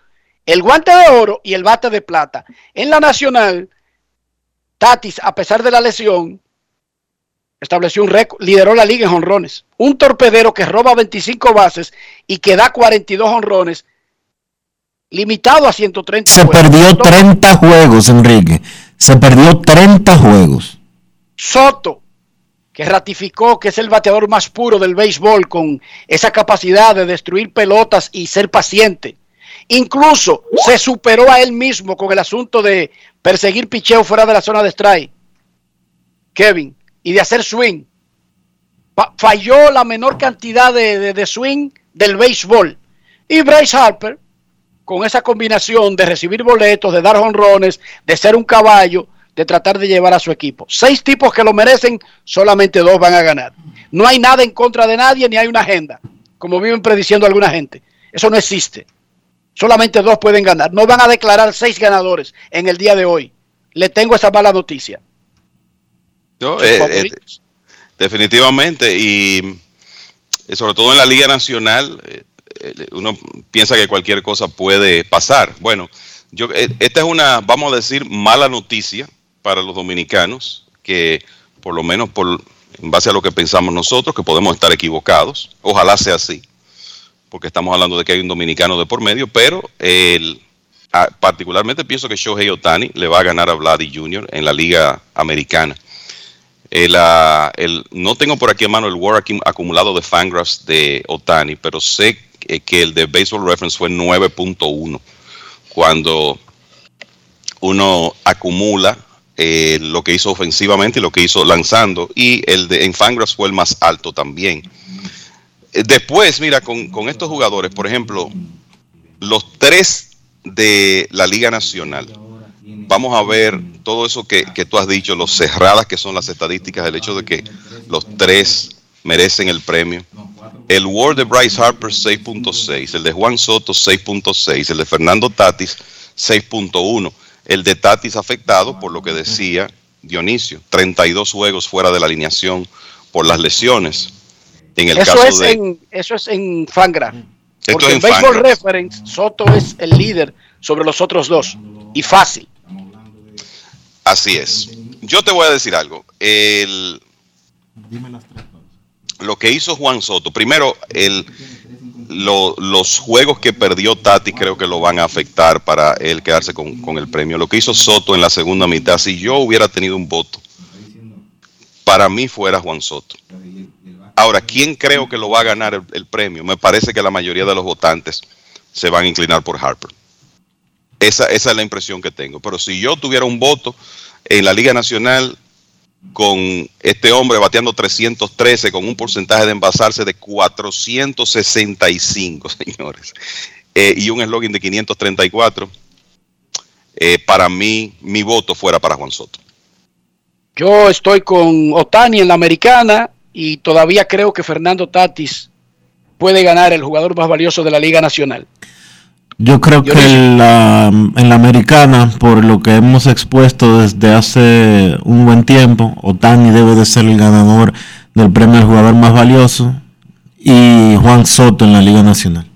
el guante de oro y el bate de plata. En la nacional, Tatis, a pesar de la lesión, estableció un récord, lideró la liga en jonrones. Un torpedero que roba 25 bases y que da 42 jonrones, limitado a 130 Se perdió 30 juegos, Enrique se perdió 30 juegos. Soto, que ratificó que es el bateador más puro del béisbol con esa capacidad de destruir pelotas y ser paciente. Incluso se superó a él mismo con el asunto de perseguir picheo fuera de la zona de strike. Kevin, y de hacer swing. falló la menor cantidad de, de swing del béisbol. Y Bryce Harper con esa combinación de recibir boletos, de dar honrones, de ser un caballo, de tratar de llevar a su equipo. Seis tipos que lo merecen, solamente dos van a ganar. No hay nada en contra de nadie ni hay una agenda, como viven prediciendo alguna gente. Eso no existe. Solamente dos pueden ganar. No van a declarar seis ganadores en el día de hoy. Le tengo esa mala noticia. No, eh, eh, definitivamente. Y sobre todo en la Liga Nacional, eh, eh, uno piensa que cualquier cosa puede pasar. Bueno, yo, eh, esta es una, vamos a decir, mala noticia para los dominicanos, que por lo menos por, en base a lo que pensamos nosotros, que podemos estar equivocados. Ojalá sea así. porque estamos hablando de que hay un dominicano de por medio, pero el, particularmente pienso que Shohei Otani le va a ganar a Vladdy Jr. en la liga americana. El, no tengo por aquí a mano el War acumulado de Fangraphs de Otani, pero sé que el de Baseball Reference fue 9.1 cuando uno acumula eh, lo que hizo ofensivamente y lo que hizo lanzando, y el de en Fangraphs fue el más alto también. Eh, después, mira, con, estos jugadores, por ejemplo, los tres de la Liga Nacional, vamos a ver todo eso que, que tú has dicho, los cerradas que son las estadísticas, el hecho de que los tres merecen el premio. El World de Bryce Harper 6.6, el de Juan Soto 6.6, el de Fernando Tatis 6.1 el de Tatis afectado por lo que decía Dionisio, 32 juegos fuera de la alineación por las lesiones. En el eso caso es de, en, eso es en Fangra. Porque en Baseball Reference, Soto es el líder sobre los otros dos. Y fácil. Así es. Yo te voy a decir algo. El, lo que hizo Juan Soto, primero, el, los juegos que perdió Tati creo que lo van a afectar para él quedarse con, el premio. Lo que hizo Soto en la segunda mitad, si yo hubiera tenido un voto, para mí fuera Juan Soto. Ahora, ¿quién creo que lo va a ganar el, premio? Me parece que la mayoría de los votantes se van a inclinar por Harper. Esa, esa es la impresión que tengo. Pero si yo tuviera un voto en la Liga Nacional, con este hombre bateando 313 con un porcentaje de envasarse de 465, (laughs) señores, eh, y un eslogan de 534, eh, para mí mi voto fuera para Juan Soto. Yo estoy con Otani en la americana y todavía creo que Fernando Tatis puede ganar el jugador más valioso de la Liga Nacional. Yo creo que en la, en la americana, por lo que hemos expuesto desde hace un buen tiempo, Otani debe de ser el ganador del premio al jugador más valioso y Juan Soto en la Liga Nacional.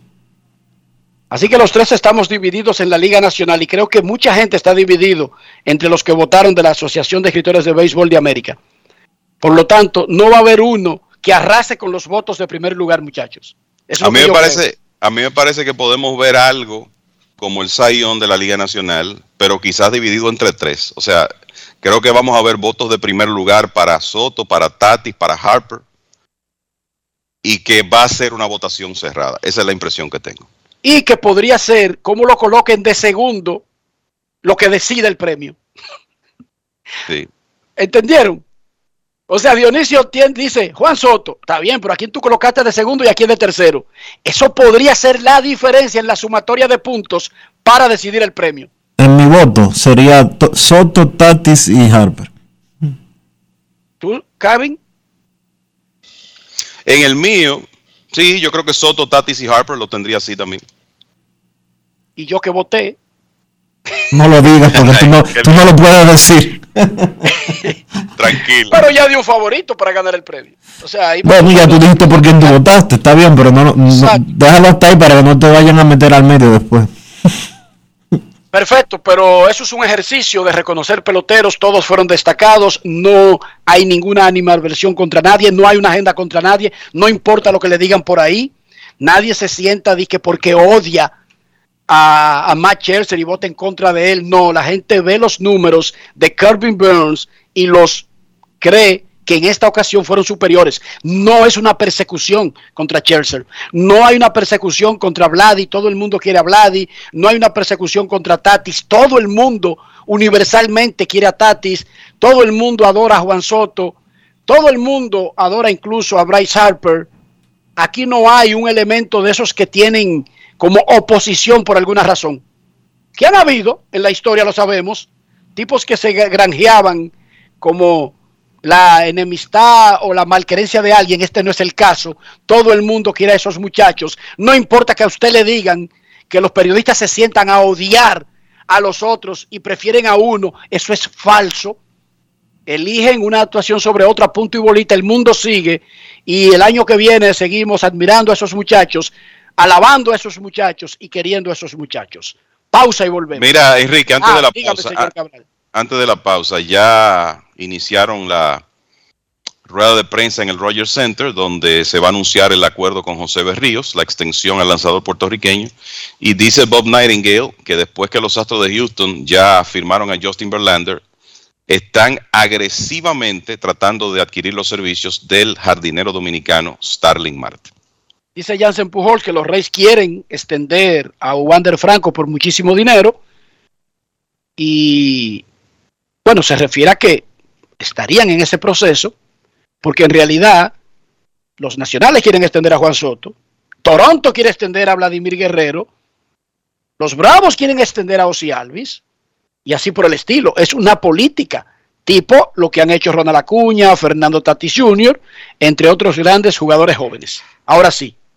Así que los tres estamos divididos en la Liga Nacional y creo que mucha gente está dividido entre los que votaron de la Asociación de Escritores de Béisbol de América. Por lo tanto, no va a haber uno que arrase con los votos de primer lugar, muchachos. a mí me parece, a mí me parece que podemos ver algo como el Zion de la Liga Nacional, pero quizás dividido entre tres. O sea, creo que vamos a ver votos de primer lugar para Soto, para Tati, para Harper, y que va a ser una votación cerrada. Esa es la impresión que tengo. Y que podría ser, como lo coloquen de segundo, lo que decida el premio. Sí. ¿Entendieron? O sea, Dionisio dice, Juan Soto, está bien, pero ¿a quién tú colocaste de segundo y a quién de tercero? Eso podría ser la diferencia en la sumatoria de puntos para decidir el premio. En mi voto sería Soto, Tatis y Harper. ¿Tú, Kevin? En el mío, sí, yo creo que Soto, Tatis y Harper lo tendría así también. Y yo que voté. No lo digas porque tú no, (laughs) tú no lo puedes decir. (laughs) Tranquilo. Pero ya dio un favorito para ganar el premio. O sea, ahí bueno, ya tú dijiste por quién tú votaste, está bien, pero no, déjalo hasta ahí para que no te vayan a meter al medio después. (laughs) Perfecto, pero eso es un ejercicio de reconocer peloteros, todos fueron destacados, no hay ninguna animadversión contra nadie, no hay una agenda contra nadie, no importa lo que le digan por ahí, nadie se sienta que porque odia a, a Matt Scherzer y vota en contra de él. No, la gente ve los números de Kirby Burns y los cree que en esta ocasión fueron superiores. No es una persecución contra Scherzer. No hay una persecución contra Vladi. Todo el mundo quiere a Vladi. No hay una persecución contra Tatis. Todo el mundo universalmente quiere a Tatis. Todo el mundo adora a Juan Soto. Todo el mundo adora incluso a Bryce Harper. Aquí no hay un elemento de esos que tienen como oposición por alguna razón. Que han habido en la historia, lo sabemos, tipos que se granjeaban como la enemistad o la malquerencia de alguien, este no es el caso. Todo el mundo quiere a esos muchachos. No importa que a usted le digan que los periodistas se sientan a odiar a los otros y prefieren a uno, eso es falso. Eligen una actuación sobre otra, punto y bolita, el mundo sigue y el año que viene seguimos admirando a esos muchachos alabando a esos muchachos y queriendo a esos muchachos. Pausa y volvemos. Mira, Enrique, antes de ah, la pausa, antes de la pausa, ya iniciaron la, rueda de prensa en el Rogers Center, donde se va a anunciar el acuerdo con José Berríos, la extensión al lanzador puertorriqueño. Y dice Bob Nightingale que después que los Astros de Houston ya firmaron a Justin Verlander, están agresivamente tratando de adquirir los servicios del jardinero dominicano Starling Marte. Dice Jansen Pujol que los Reyes quieren extender a Wander Franco por muchísimo dinero. Y bueno, se refiere a que estarían en ese proceso, porque en realidad los nacionales quieren extender a Juan Soto, Toronto quiere extender a Vladimir Guerrero, los Bravos quieren extender a Osi Alvis, y así por el estilo. Es una política tipo lo que han hecho Ronald Acuña, Fernando Tatis Jr., entre otros grandes jugadores jóvenes. Ahora sí,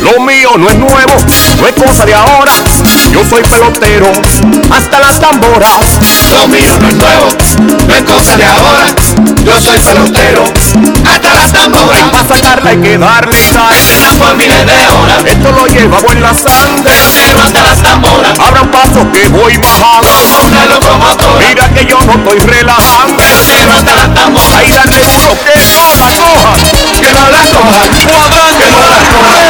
Lo mío no es nuevo, no es cosa de ahora. Yo soy pelotero, hasta las tamboras. Lo mío no es nuevo, no es cosa de ahora. Yo soy pelotero, hasta las tamboras. Para sacarla hay que darle y darle. Por miles de horas. Esto lo llevamos en la sangre. Pelotero hasta las tamboras. Abra un paso que voy bajando. Como una locomotora. Mira que yo no estoy relajando. Pelotero hasta las tamboras. Ahí darle duro que no la coja. Que no la coja. Cuadrante. Que no la coja.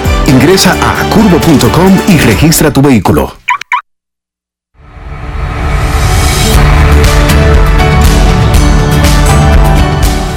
Ingresa a curvo.com y registra tu vehículo.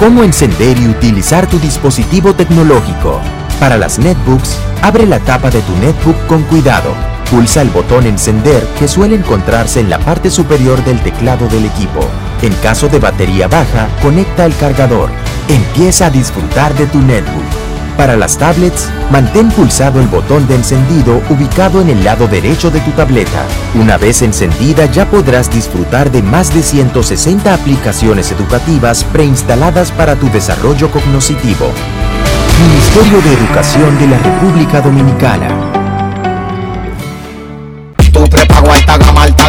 Cómo encender y utilizar tu dispositivo tecnológico. Para las netbooks, abre la tapa de tu netbook con cuidado. Pulsa el botón encender que suele encontrarse en la parte superior del teclado del equipo. En caso de batería baja, conecta el cargador. Empieza a disfrutar de tu netbook. Para las tablets, mantén pulsado el botón de encendido ubicado en el lado derecho de tu tableta. Una vez encendida ya podrás disfrutar de más de 160 aplicaciones educativas preinstaladas para tu desarrollo cognitivo. Ministerio de Educación de la República Dominicana. Tu prepago alta gama, alta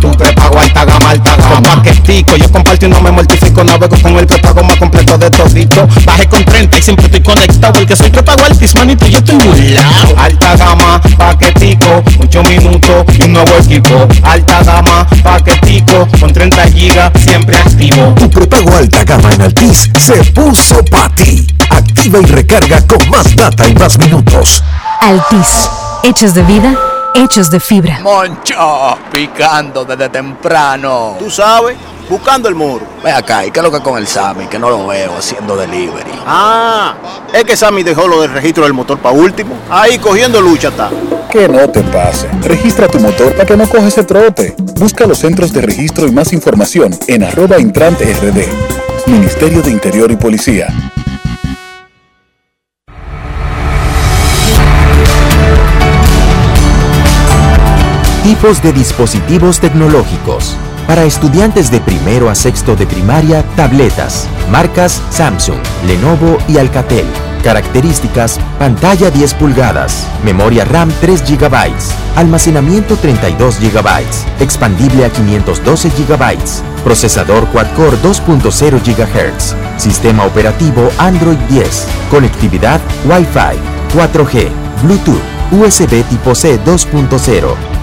Tu prepago alta gama, alta gama. Con paquetico, yo comparto y no me mortifico. Navego con el prepago más completo de todito. Bajé con 30 y siempre estoy conectado. Porque soy prepago altis, manito, yo estoy burlao. Alta gama, paquetico. Mucho 8 minutos y un nuevo equipo. Alta gama, paquetico, con 30 gigas, siempre activo. Tu prepago alta gama en Altis se puso para ti. Activa y recarga con más data y más minutos. Altis, hechos de vida, hechos de fibra. Moncho, picando desde temprano. Tú sabes, buscando el muro. Ve acá, ¿y qué es lo que con el Sammy? Que no lo veo haciendo delivery. Ah, es que Sammy dejó lo del registro del motor para último. Ahí cogiendo lucha está. Que no te pase. Registra tu motor para que no coges ese trote. Busca los centros de registro y más información en arroba intrant rd. Ministerio de Interior y Policía. Tipos de dispositivos tecnológicos. Para estudiantes de primero a sexto de primaria, tabletas. Marcas Samsung, Lenovo y Alcatel. Características, pantalla 10 pulgadas, memoria RAM 3 GB, almacenamiento 32 GB, expandible a 512 GB, procesador quad-core 2.0 GHz, sistema operativo Android 10, conectividad Wi-Fi, 4G, Bluetooth, USB tipo C 2.0.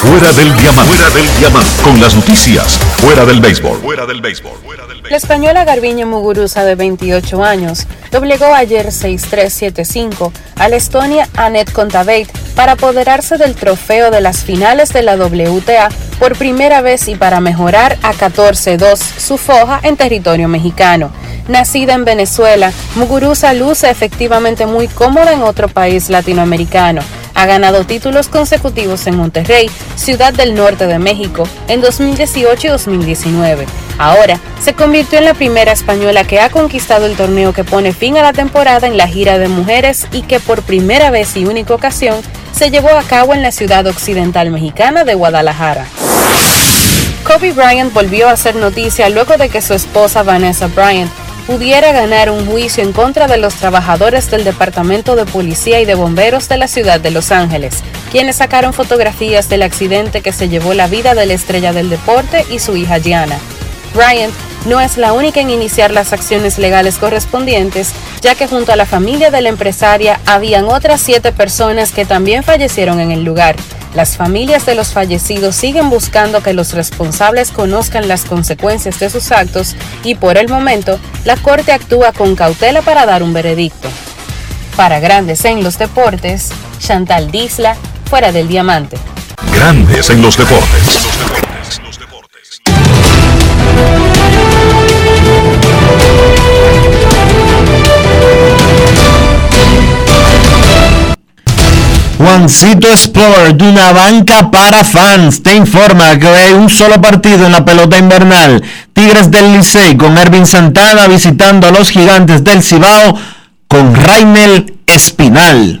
Fuera del diamante. Fuera del diamante. Con las noticias. Fuera del béisbol. Fuera del béisbol. La española Garbiñe Muguruza, de 28 años, doblegó ayer 6-3-7-5 a la Estonia Annette Kontaveit para apoderarse del trofeo de las finales de la WTA por primera vez y para mejorar a 14-2 su foja en territorio mexicano. Nacida en Venezuela, Muguruza luce efectivamente muy cómoda en otro país latinoamericano. Ha ganado títulos consecutivos en Monterrey, ciudad del norte de México, en 2018 y 2019. Ahora, se convirtió en la primera española que ha conquistado el torneo que pone fin a la temporada en la gira de mujeres y que por primera vez y única ocasión se llevó a cabo en la ciudad occidental mexicana de Guadalajara. Kobe Bryant volvió a hacer noticia luego de que su esposa Vanessa Bryant pudiera ganar un juicio en contra de los trabajadores del Departamento de Policía y de Bomberos de la ciudad de Los Ángeles, quienes sacaron fotografías del accidente que se llevó la vida de la estrella del deporte y su hija Gianna. Bryant no es la única en iniciar las acciones legales correspondientes, ya que junto a la familia de la empresaria habían otras siete personas que también fallecieron en el lugar. Las familias de los fallecidos siguen buscando que los responsables conozcan las consecuencias de sus actos y por el momento la Corte actúa con cautela para dar un veredicto. Para Grandes en los Deportes, Chantal Disla, fuera del diamante. Grandes en los deportes. Juancito Sport, de una banca para fans, te informa que hay un solo partido en la pelota invernal. Tigres del Licey con Ervin Santana visitando a los gigantes del Cibao con Raimel Espinal.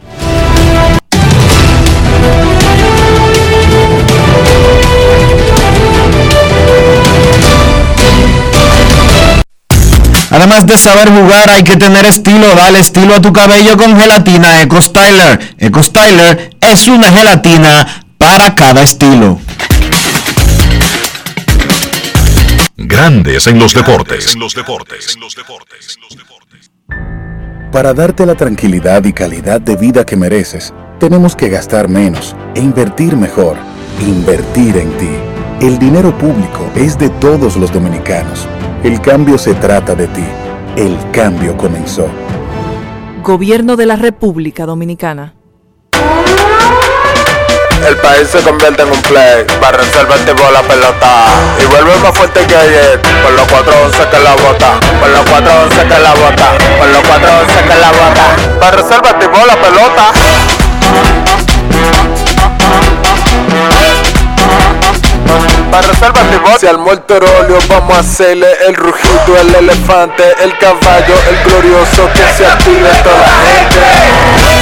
Además de saber jugar, hay que tener estilo. Dale estilo a tu cabello con gelatina Eco Styler. Eco Styler es una gelatina para cada estilo. Grandes en los deportes. Para darte la tranquilidad y calidad de vida que mereces, tenemos que gastar menos e invertir mejor. Invertir en ti. El dinero público es de todos los dominicanos. El cambio se trata de ti. El cambio comenzó. Gobierno de la República Dominicana. el país se convierte en un play. Para reservar tipo la pelota. Y vuelve más fuerte que ayer. Por los 411 que la bota. Por los 411 que la bota. Por los 411 que la bota. Para reservar tipo la pelota. Para reservar tipo Si al muerto vamos a hacerle el rugido, el elefante, el caballo, el glorioso que se active toda la gente.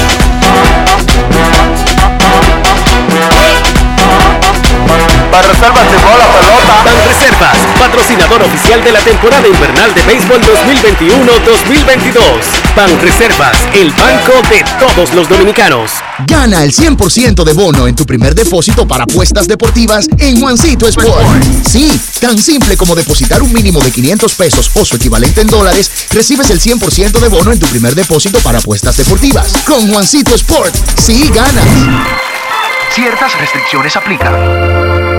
Para reservas llegó la pelota. Ban Reservas, patrocinador oficial de la temporada invernal de béisbol 2021-2022. Ban Reservas, el banco de todos los dominicanos. Gana el 100% de bono en tu primer depósito para apuestas deportivas en Juancito Sport. Sí, tan simple como depositar un mínimo de 500 pesos o su equivalente en dólares, recibes el 100% de bono en tu primer depósito para apuestas deportivas. Con Juancito Sport, sí ganas. Ciertas restricciones aplican.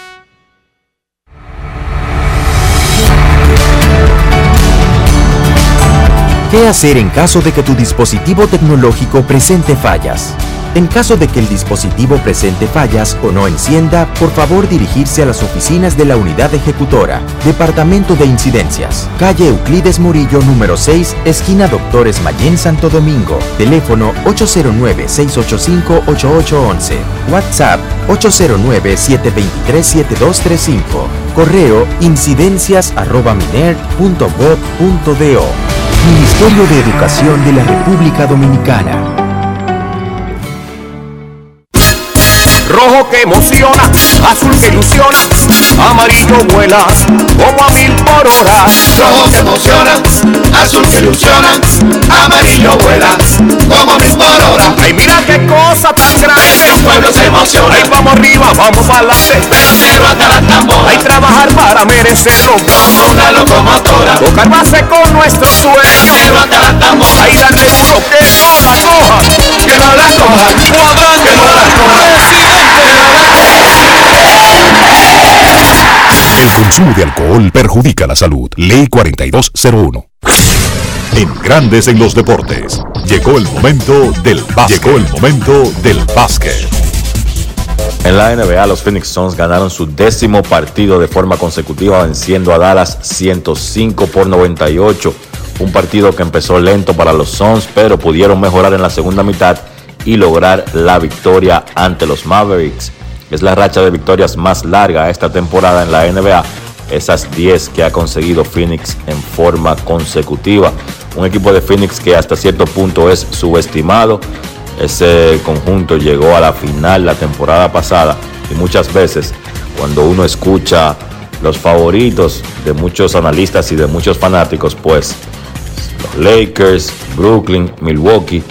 ¿Qué hacer en caso de que tu dispositivo tecnológico presente fallas? En caso de que el dispositivo presente fallas o no encienda, por favor dirigirse a las oficinas de la unidad ejecutora, Departamento de Incidencias, calle Euclides Murillo número 6, esquina Doctores Mayén Santo Domingo, teléfono 809-685-8811, WhatsApp 809-723-7235, correo incidencias.miner.gov.do. Ministerio de Educación de la República Dominicana. Rojo que emociona, azul que ilusiona, amarillo vuela como a mil por hora. Rojo que emociona, azul que ilusiona, amarillo vuela como a mil por hora. Ay, mira qué cosa tan grande. Los pueblos se emocionan. Ay, vamos arriba, vamos para adelante. Pero hasta las tamboras. Hay trabajar para merecerlo. Como una locomotora. Tocar base con nuestro sueño. Pero hasta las tamboras. Ay, darle duro que no la coja. Que no la coja. Consumo de alcohol perjudica la salud. Ley 4201. En Grandes en los Deportes. Llegó el momento del básquet. Llegó el momento del básquet. En la NBA, los Phoenix Suns ganaron su décimo partido de forma consecutiva, venciendo a Dallas 105 por 98. Un partido que empezó lento para los Suns, pero pudieron mejorar en la segunda mitad y lograr la victoria ante los Mavericks. Es la racha de victorias más larga esta temporada en la NBA, esas 10 que ha conseguido Phoenix en forma consecutiva. Un equipo de Phoenix que hasta cierto punto es subestimado. Ese conjunto llegó a la final la temporada pasada y muchas veces cuando uno escucha los favoritos de muchos analistas y de muchos fanáticos, pues los Lakers, Brooklyn, Milwaukee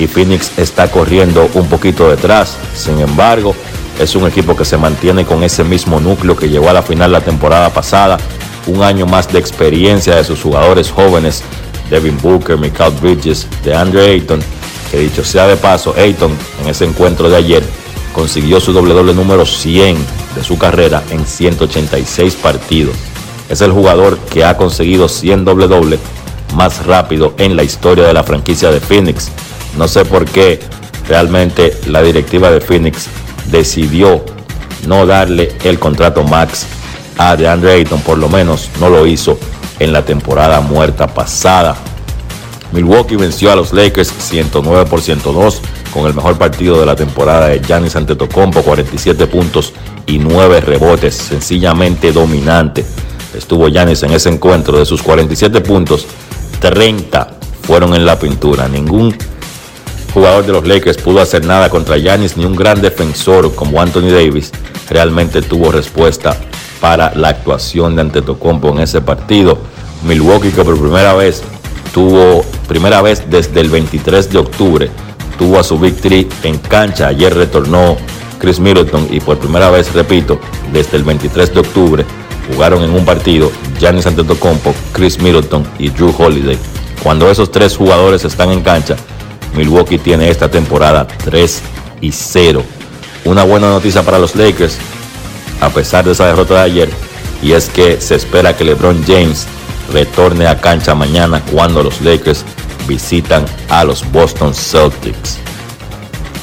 y Phoenix está corriendo un poquito detrás. Sin embargo, es un equipo que se mantiene con ese mismo núcleo que llegó a la final la temporada pasada. Un año más de experiencia de sus jugadores jóvenes, Devin Booker, Michael Bridges, de Andre Ayton, que dicho sea de paso, Ayton en ese encuentro de ayer consiguió su doble doble número 100 de su carrera en 186 partidos. Es el jugador que ha conseguido 100 doble doble más rápido en la historia de la franquicia de Phoenix. No sé por qué realmente la directiva de Phoenix decidió no darle el contrato max a DeAndre Ayton, por lo menos no lo hizo en la temporada muerta pasada. Milwaukee venció a los Lakers 109 por 102 con el mejor partido de la temporada de Giannis Antetokounmpo, 47 puntos y 9 rebotes, sencillamente dominante. Estuvo Giannis en ese encuentro, de sus 47 puntos, 30 fueron en la pintura. Ningún jugador de los Lakers pudo hacer nada contra Giannis, ni un gran defensor como Anthony Davis realmente tuvo respuesta para la actuación de Antetokounmpo en ese partido. Milwaukee que por primera vez tuvo, primera vez desde el 23 de octubre, tuvo a su victory en cancha. Ayer retornó Chris Middleton y por primera vez, repito, desde el 23 de octubre jugaron en un partido Giannis Antetokounmpo, Chris Middleton y Drew Holiday. Cuando esos tres jugadores están en cancha, Milwaukee tiene esta temporada 3 y 0. Una buena noticia para los Lakers, a pesar de esa derrota de ayer, y es que se espera que LeBron James retorne a cancha mañana cuando los Lakers visitan a los Boston Celtics.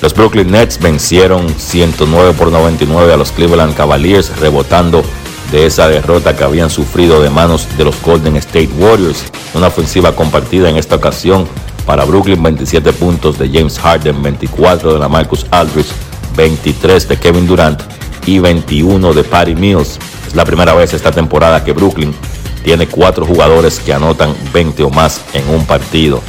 Los Brooklyn Nets vencieron 109 por 99 a los Cleveland Cavaliers, rebotando de esa derrota que habían sufrido de manos de los Golden State Warriors. Una ofensiva compartida en esta ocasión para Brooklyn, 27 puntos de James Harden, 24 de la Marcus Aldridge, 23 de Kevin Durant y 21 de Patty Mills. Es la primera vez esta temporada que Brooklyn tiene cuatro jugadores que anotan 20 o más en un partido.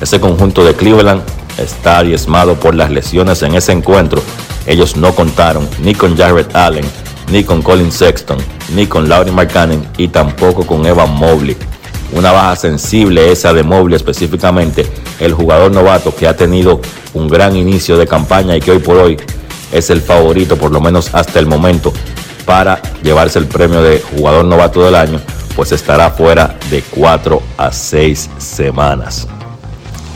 Ese conjunto de Cleveland está diezmado por las lesiones en ese encuentro. Ellos no contaron ni con Jared Allen, ni con Colin Sexton, ni con Laurie Markkanen y tampoco con Evan Mobley. Una baja sensible esa de Mobley específicamente, el jugador novato que ha tenido un gran inicio de campaña y que hoy por hoy es el favorito, por lo menos hasta el momento, para llevarse el premio de jugador novato del año pues estará fuera de 4 a 6 semanas.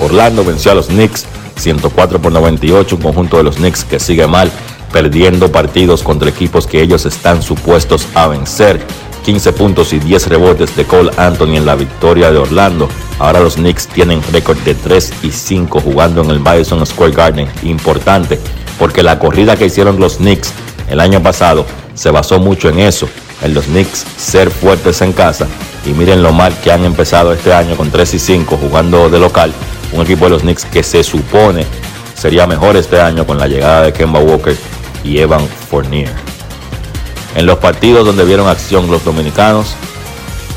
Orlando venció a los Knicks 104 por 98, un conjunto de los Knicks que sigue mal, perdiendo partidos contra equipos que ellos están supuestos a vencer. 15 puntos y 10 rebotes de Cole Anthony en la victoria de Orlando. Ahora los Knicks tienen récord de 3 y 5 jugando en el Madison Square Garden. Importante, porque la corrida que hicieron los Knicks el año pasado se basó mucho en eso en los Knicks ser fuertes en casa. Y miren lo mal que han empezado este año con 3 y 5 jugando de local. Un equipo de los Knicks que se supone sería mejor este año con la llegada de Kemba Walker y Evan Fournier. En los partidos donde vieron acción los dominicanos,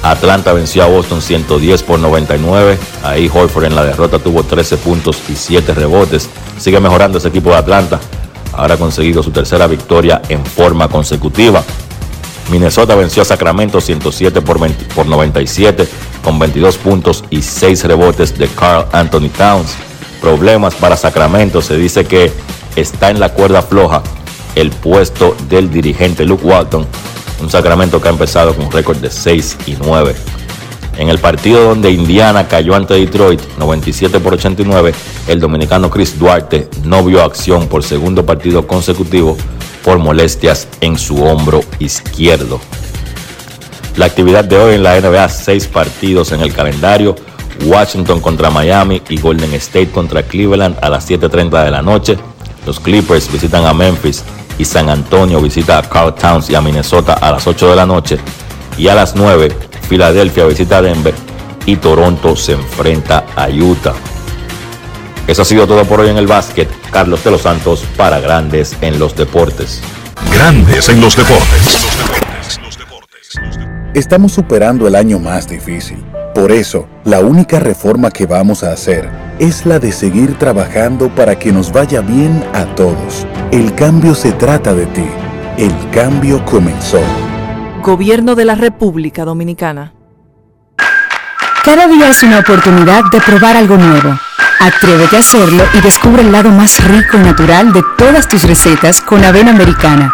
Atlanta venció a Boston 110 por 99. Ahí Horford en la derrota tuvo 13 puntos y 7 rebotes. Sigue mejorando ese equipo de Atlanta. Ahora ha conseguido su tercera victoria en forma consecutiva. Minnesota venció a Sacramento 107 por, 97 con 22 puntos y 6 rebotes de Carl Anthony Towns. Problemas para Sacramento, se dice que está en la cuerda floja el puesto del dirigente Luke Walton, un Sacramento que ha empezado con un récord de 6 y 9. En el partido donde Indiana cayó ante Detroit 97 por 89, el dominicano Chris Duarte no vio acción por segundo partido consecutivo por molestias en su hombro izquierdo. La actividad de hoy en la NBA, seis partidos en el calendario. Washington contra Miami y Golden State contra Cleveland a las 7.30 de la noche. Los Clippers visitan a Memphis y San Antonio visita a Carl Towns y a Minnesota a las 8 de la noche. Y a las 9, Filadelfia visita a Denver y Toronto se enfrenta a Utah. Eso ha sido todo por hoy en el básquet. Carlos de los Santos para Grandes en los Deportes. Grandes en los Deportes. Estamos superando el año más difícil. Por eso, la única reforma que vamos a hacer es la de seguir trabajando para que nos vaya bien a todos. El cambio se trata de ti. El cambio comenzó. Gobierno de la República Dominicana. Cada día es una oportunidad de probar algo nuevo. Atrévete a hacerlo y descubre el lado más rico y natural de todas tus recetas con avena americana.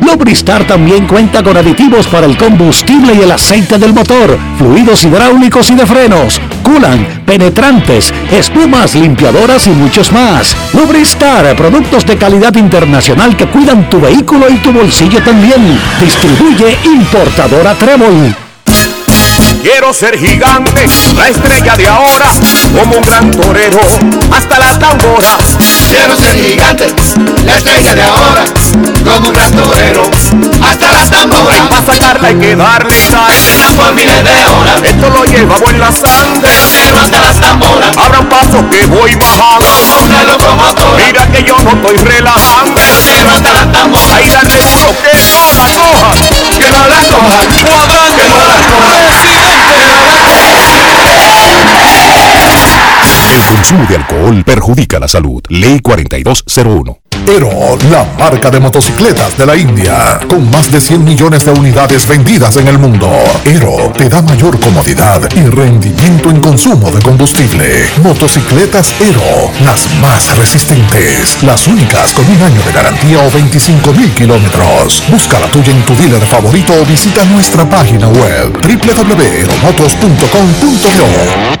Lubristar también cuenta con aditivos para el combustible y el aceite del motor, fluidos hidráulicos y de frenos, culan, penetrantes, espumas, limpiadoras y muchos más. Lubristar, productos de calidad internacional que cuidan tu vehículo y tu bolsillo también. Distribuye importadora Trébol. Quiero ser gigante, la estrella de ahora, como un gran torero, hasta la tambora. Quiero ser gigante, la estrella de ahora, como un gran Hay que darle sal, por miles de horas. Esto lo llevamos en la sangre, pero hasta las tamboras. Abran paso que voy bajando, como una locomotora. Mira que yo no estoy relajando, pero hasta las tamboras. Ahí darle duro que no la coja, que no la coja, El consumo de alcohol perjudica la salud. Ley 4201. Ero, la marca de motocicletas de la India, con más de 100 millones de unidades vendidas en el mundo. Ero te da mayor comodidad y rendimiento en consumo de combustible. Motocicletas Ero, las más resistentes, las únicas con un año de garantía o 25 mil kilómetros. Busca la tuya en tu dealer favorito o visita nuestra página web www.eromotos.com.do.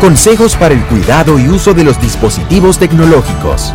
Consejos para el cuidado y uso de los dispositivos tecnológicos.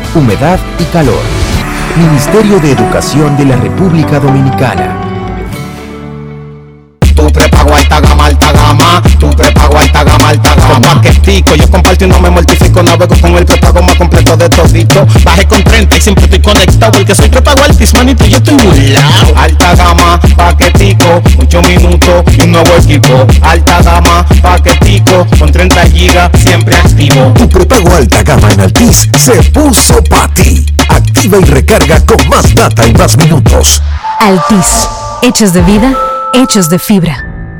humedad y calor. Ministerio de Educación de la República Dominicana. Tu prepago alta gama, alta gama. Con paquetico, yo comparto y no me mortifico. Navego con el prepago más completo de todito. Bajé con 30 y siempre estoy conectado. Porque soy prepago altis, manito, yo estoy lado. Alta gama, paquetico, 8 minutos y un nuevo equipo. Alta gama, paquetico, con 30 gigas, siempre activo. Tu prepago alta gama en Altis se puso para ti. Activa y recarga con más data y más minutos. Altis, hechos de vida, hechos de fibra.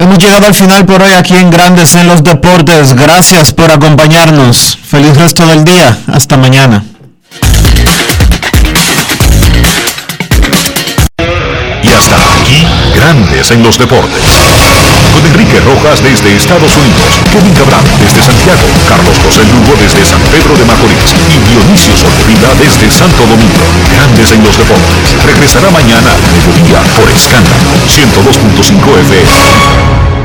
Hemos llegado al final por hoy aquí en Grandes en los Deportes. Gracias por acompañarnos. Feliz resto del día. Hasta mañana. Y hasta aquí, Grandes en los Deportes. Con Enrique Rojas desde Estados Unidos, Kevin Cabral desde Santiago, Carlos José Lugo desde San Pedro de Macorís y Dionisio Solterida desde Santo Domingo. Grandes en los Deportes. Regresará mañana al mediodía por Escándalo 102.5 FM.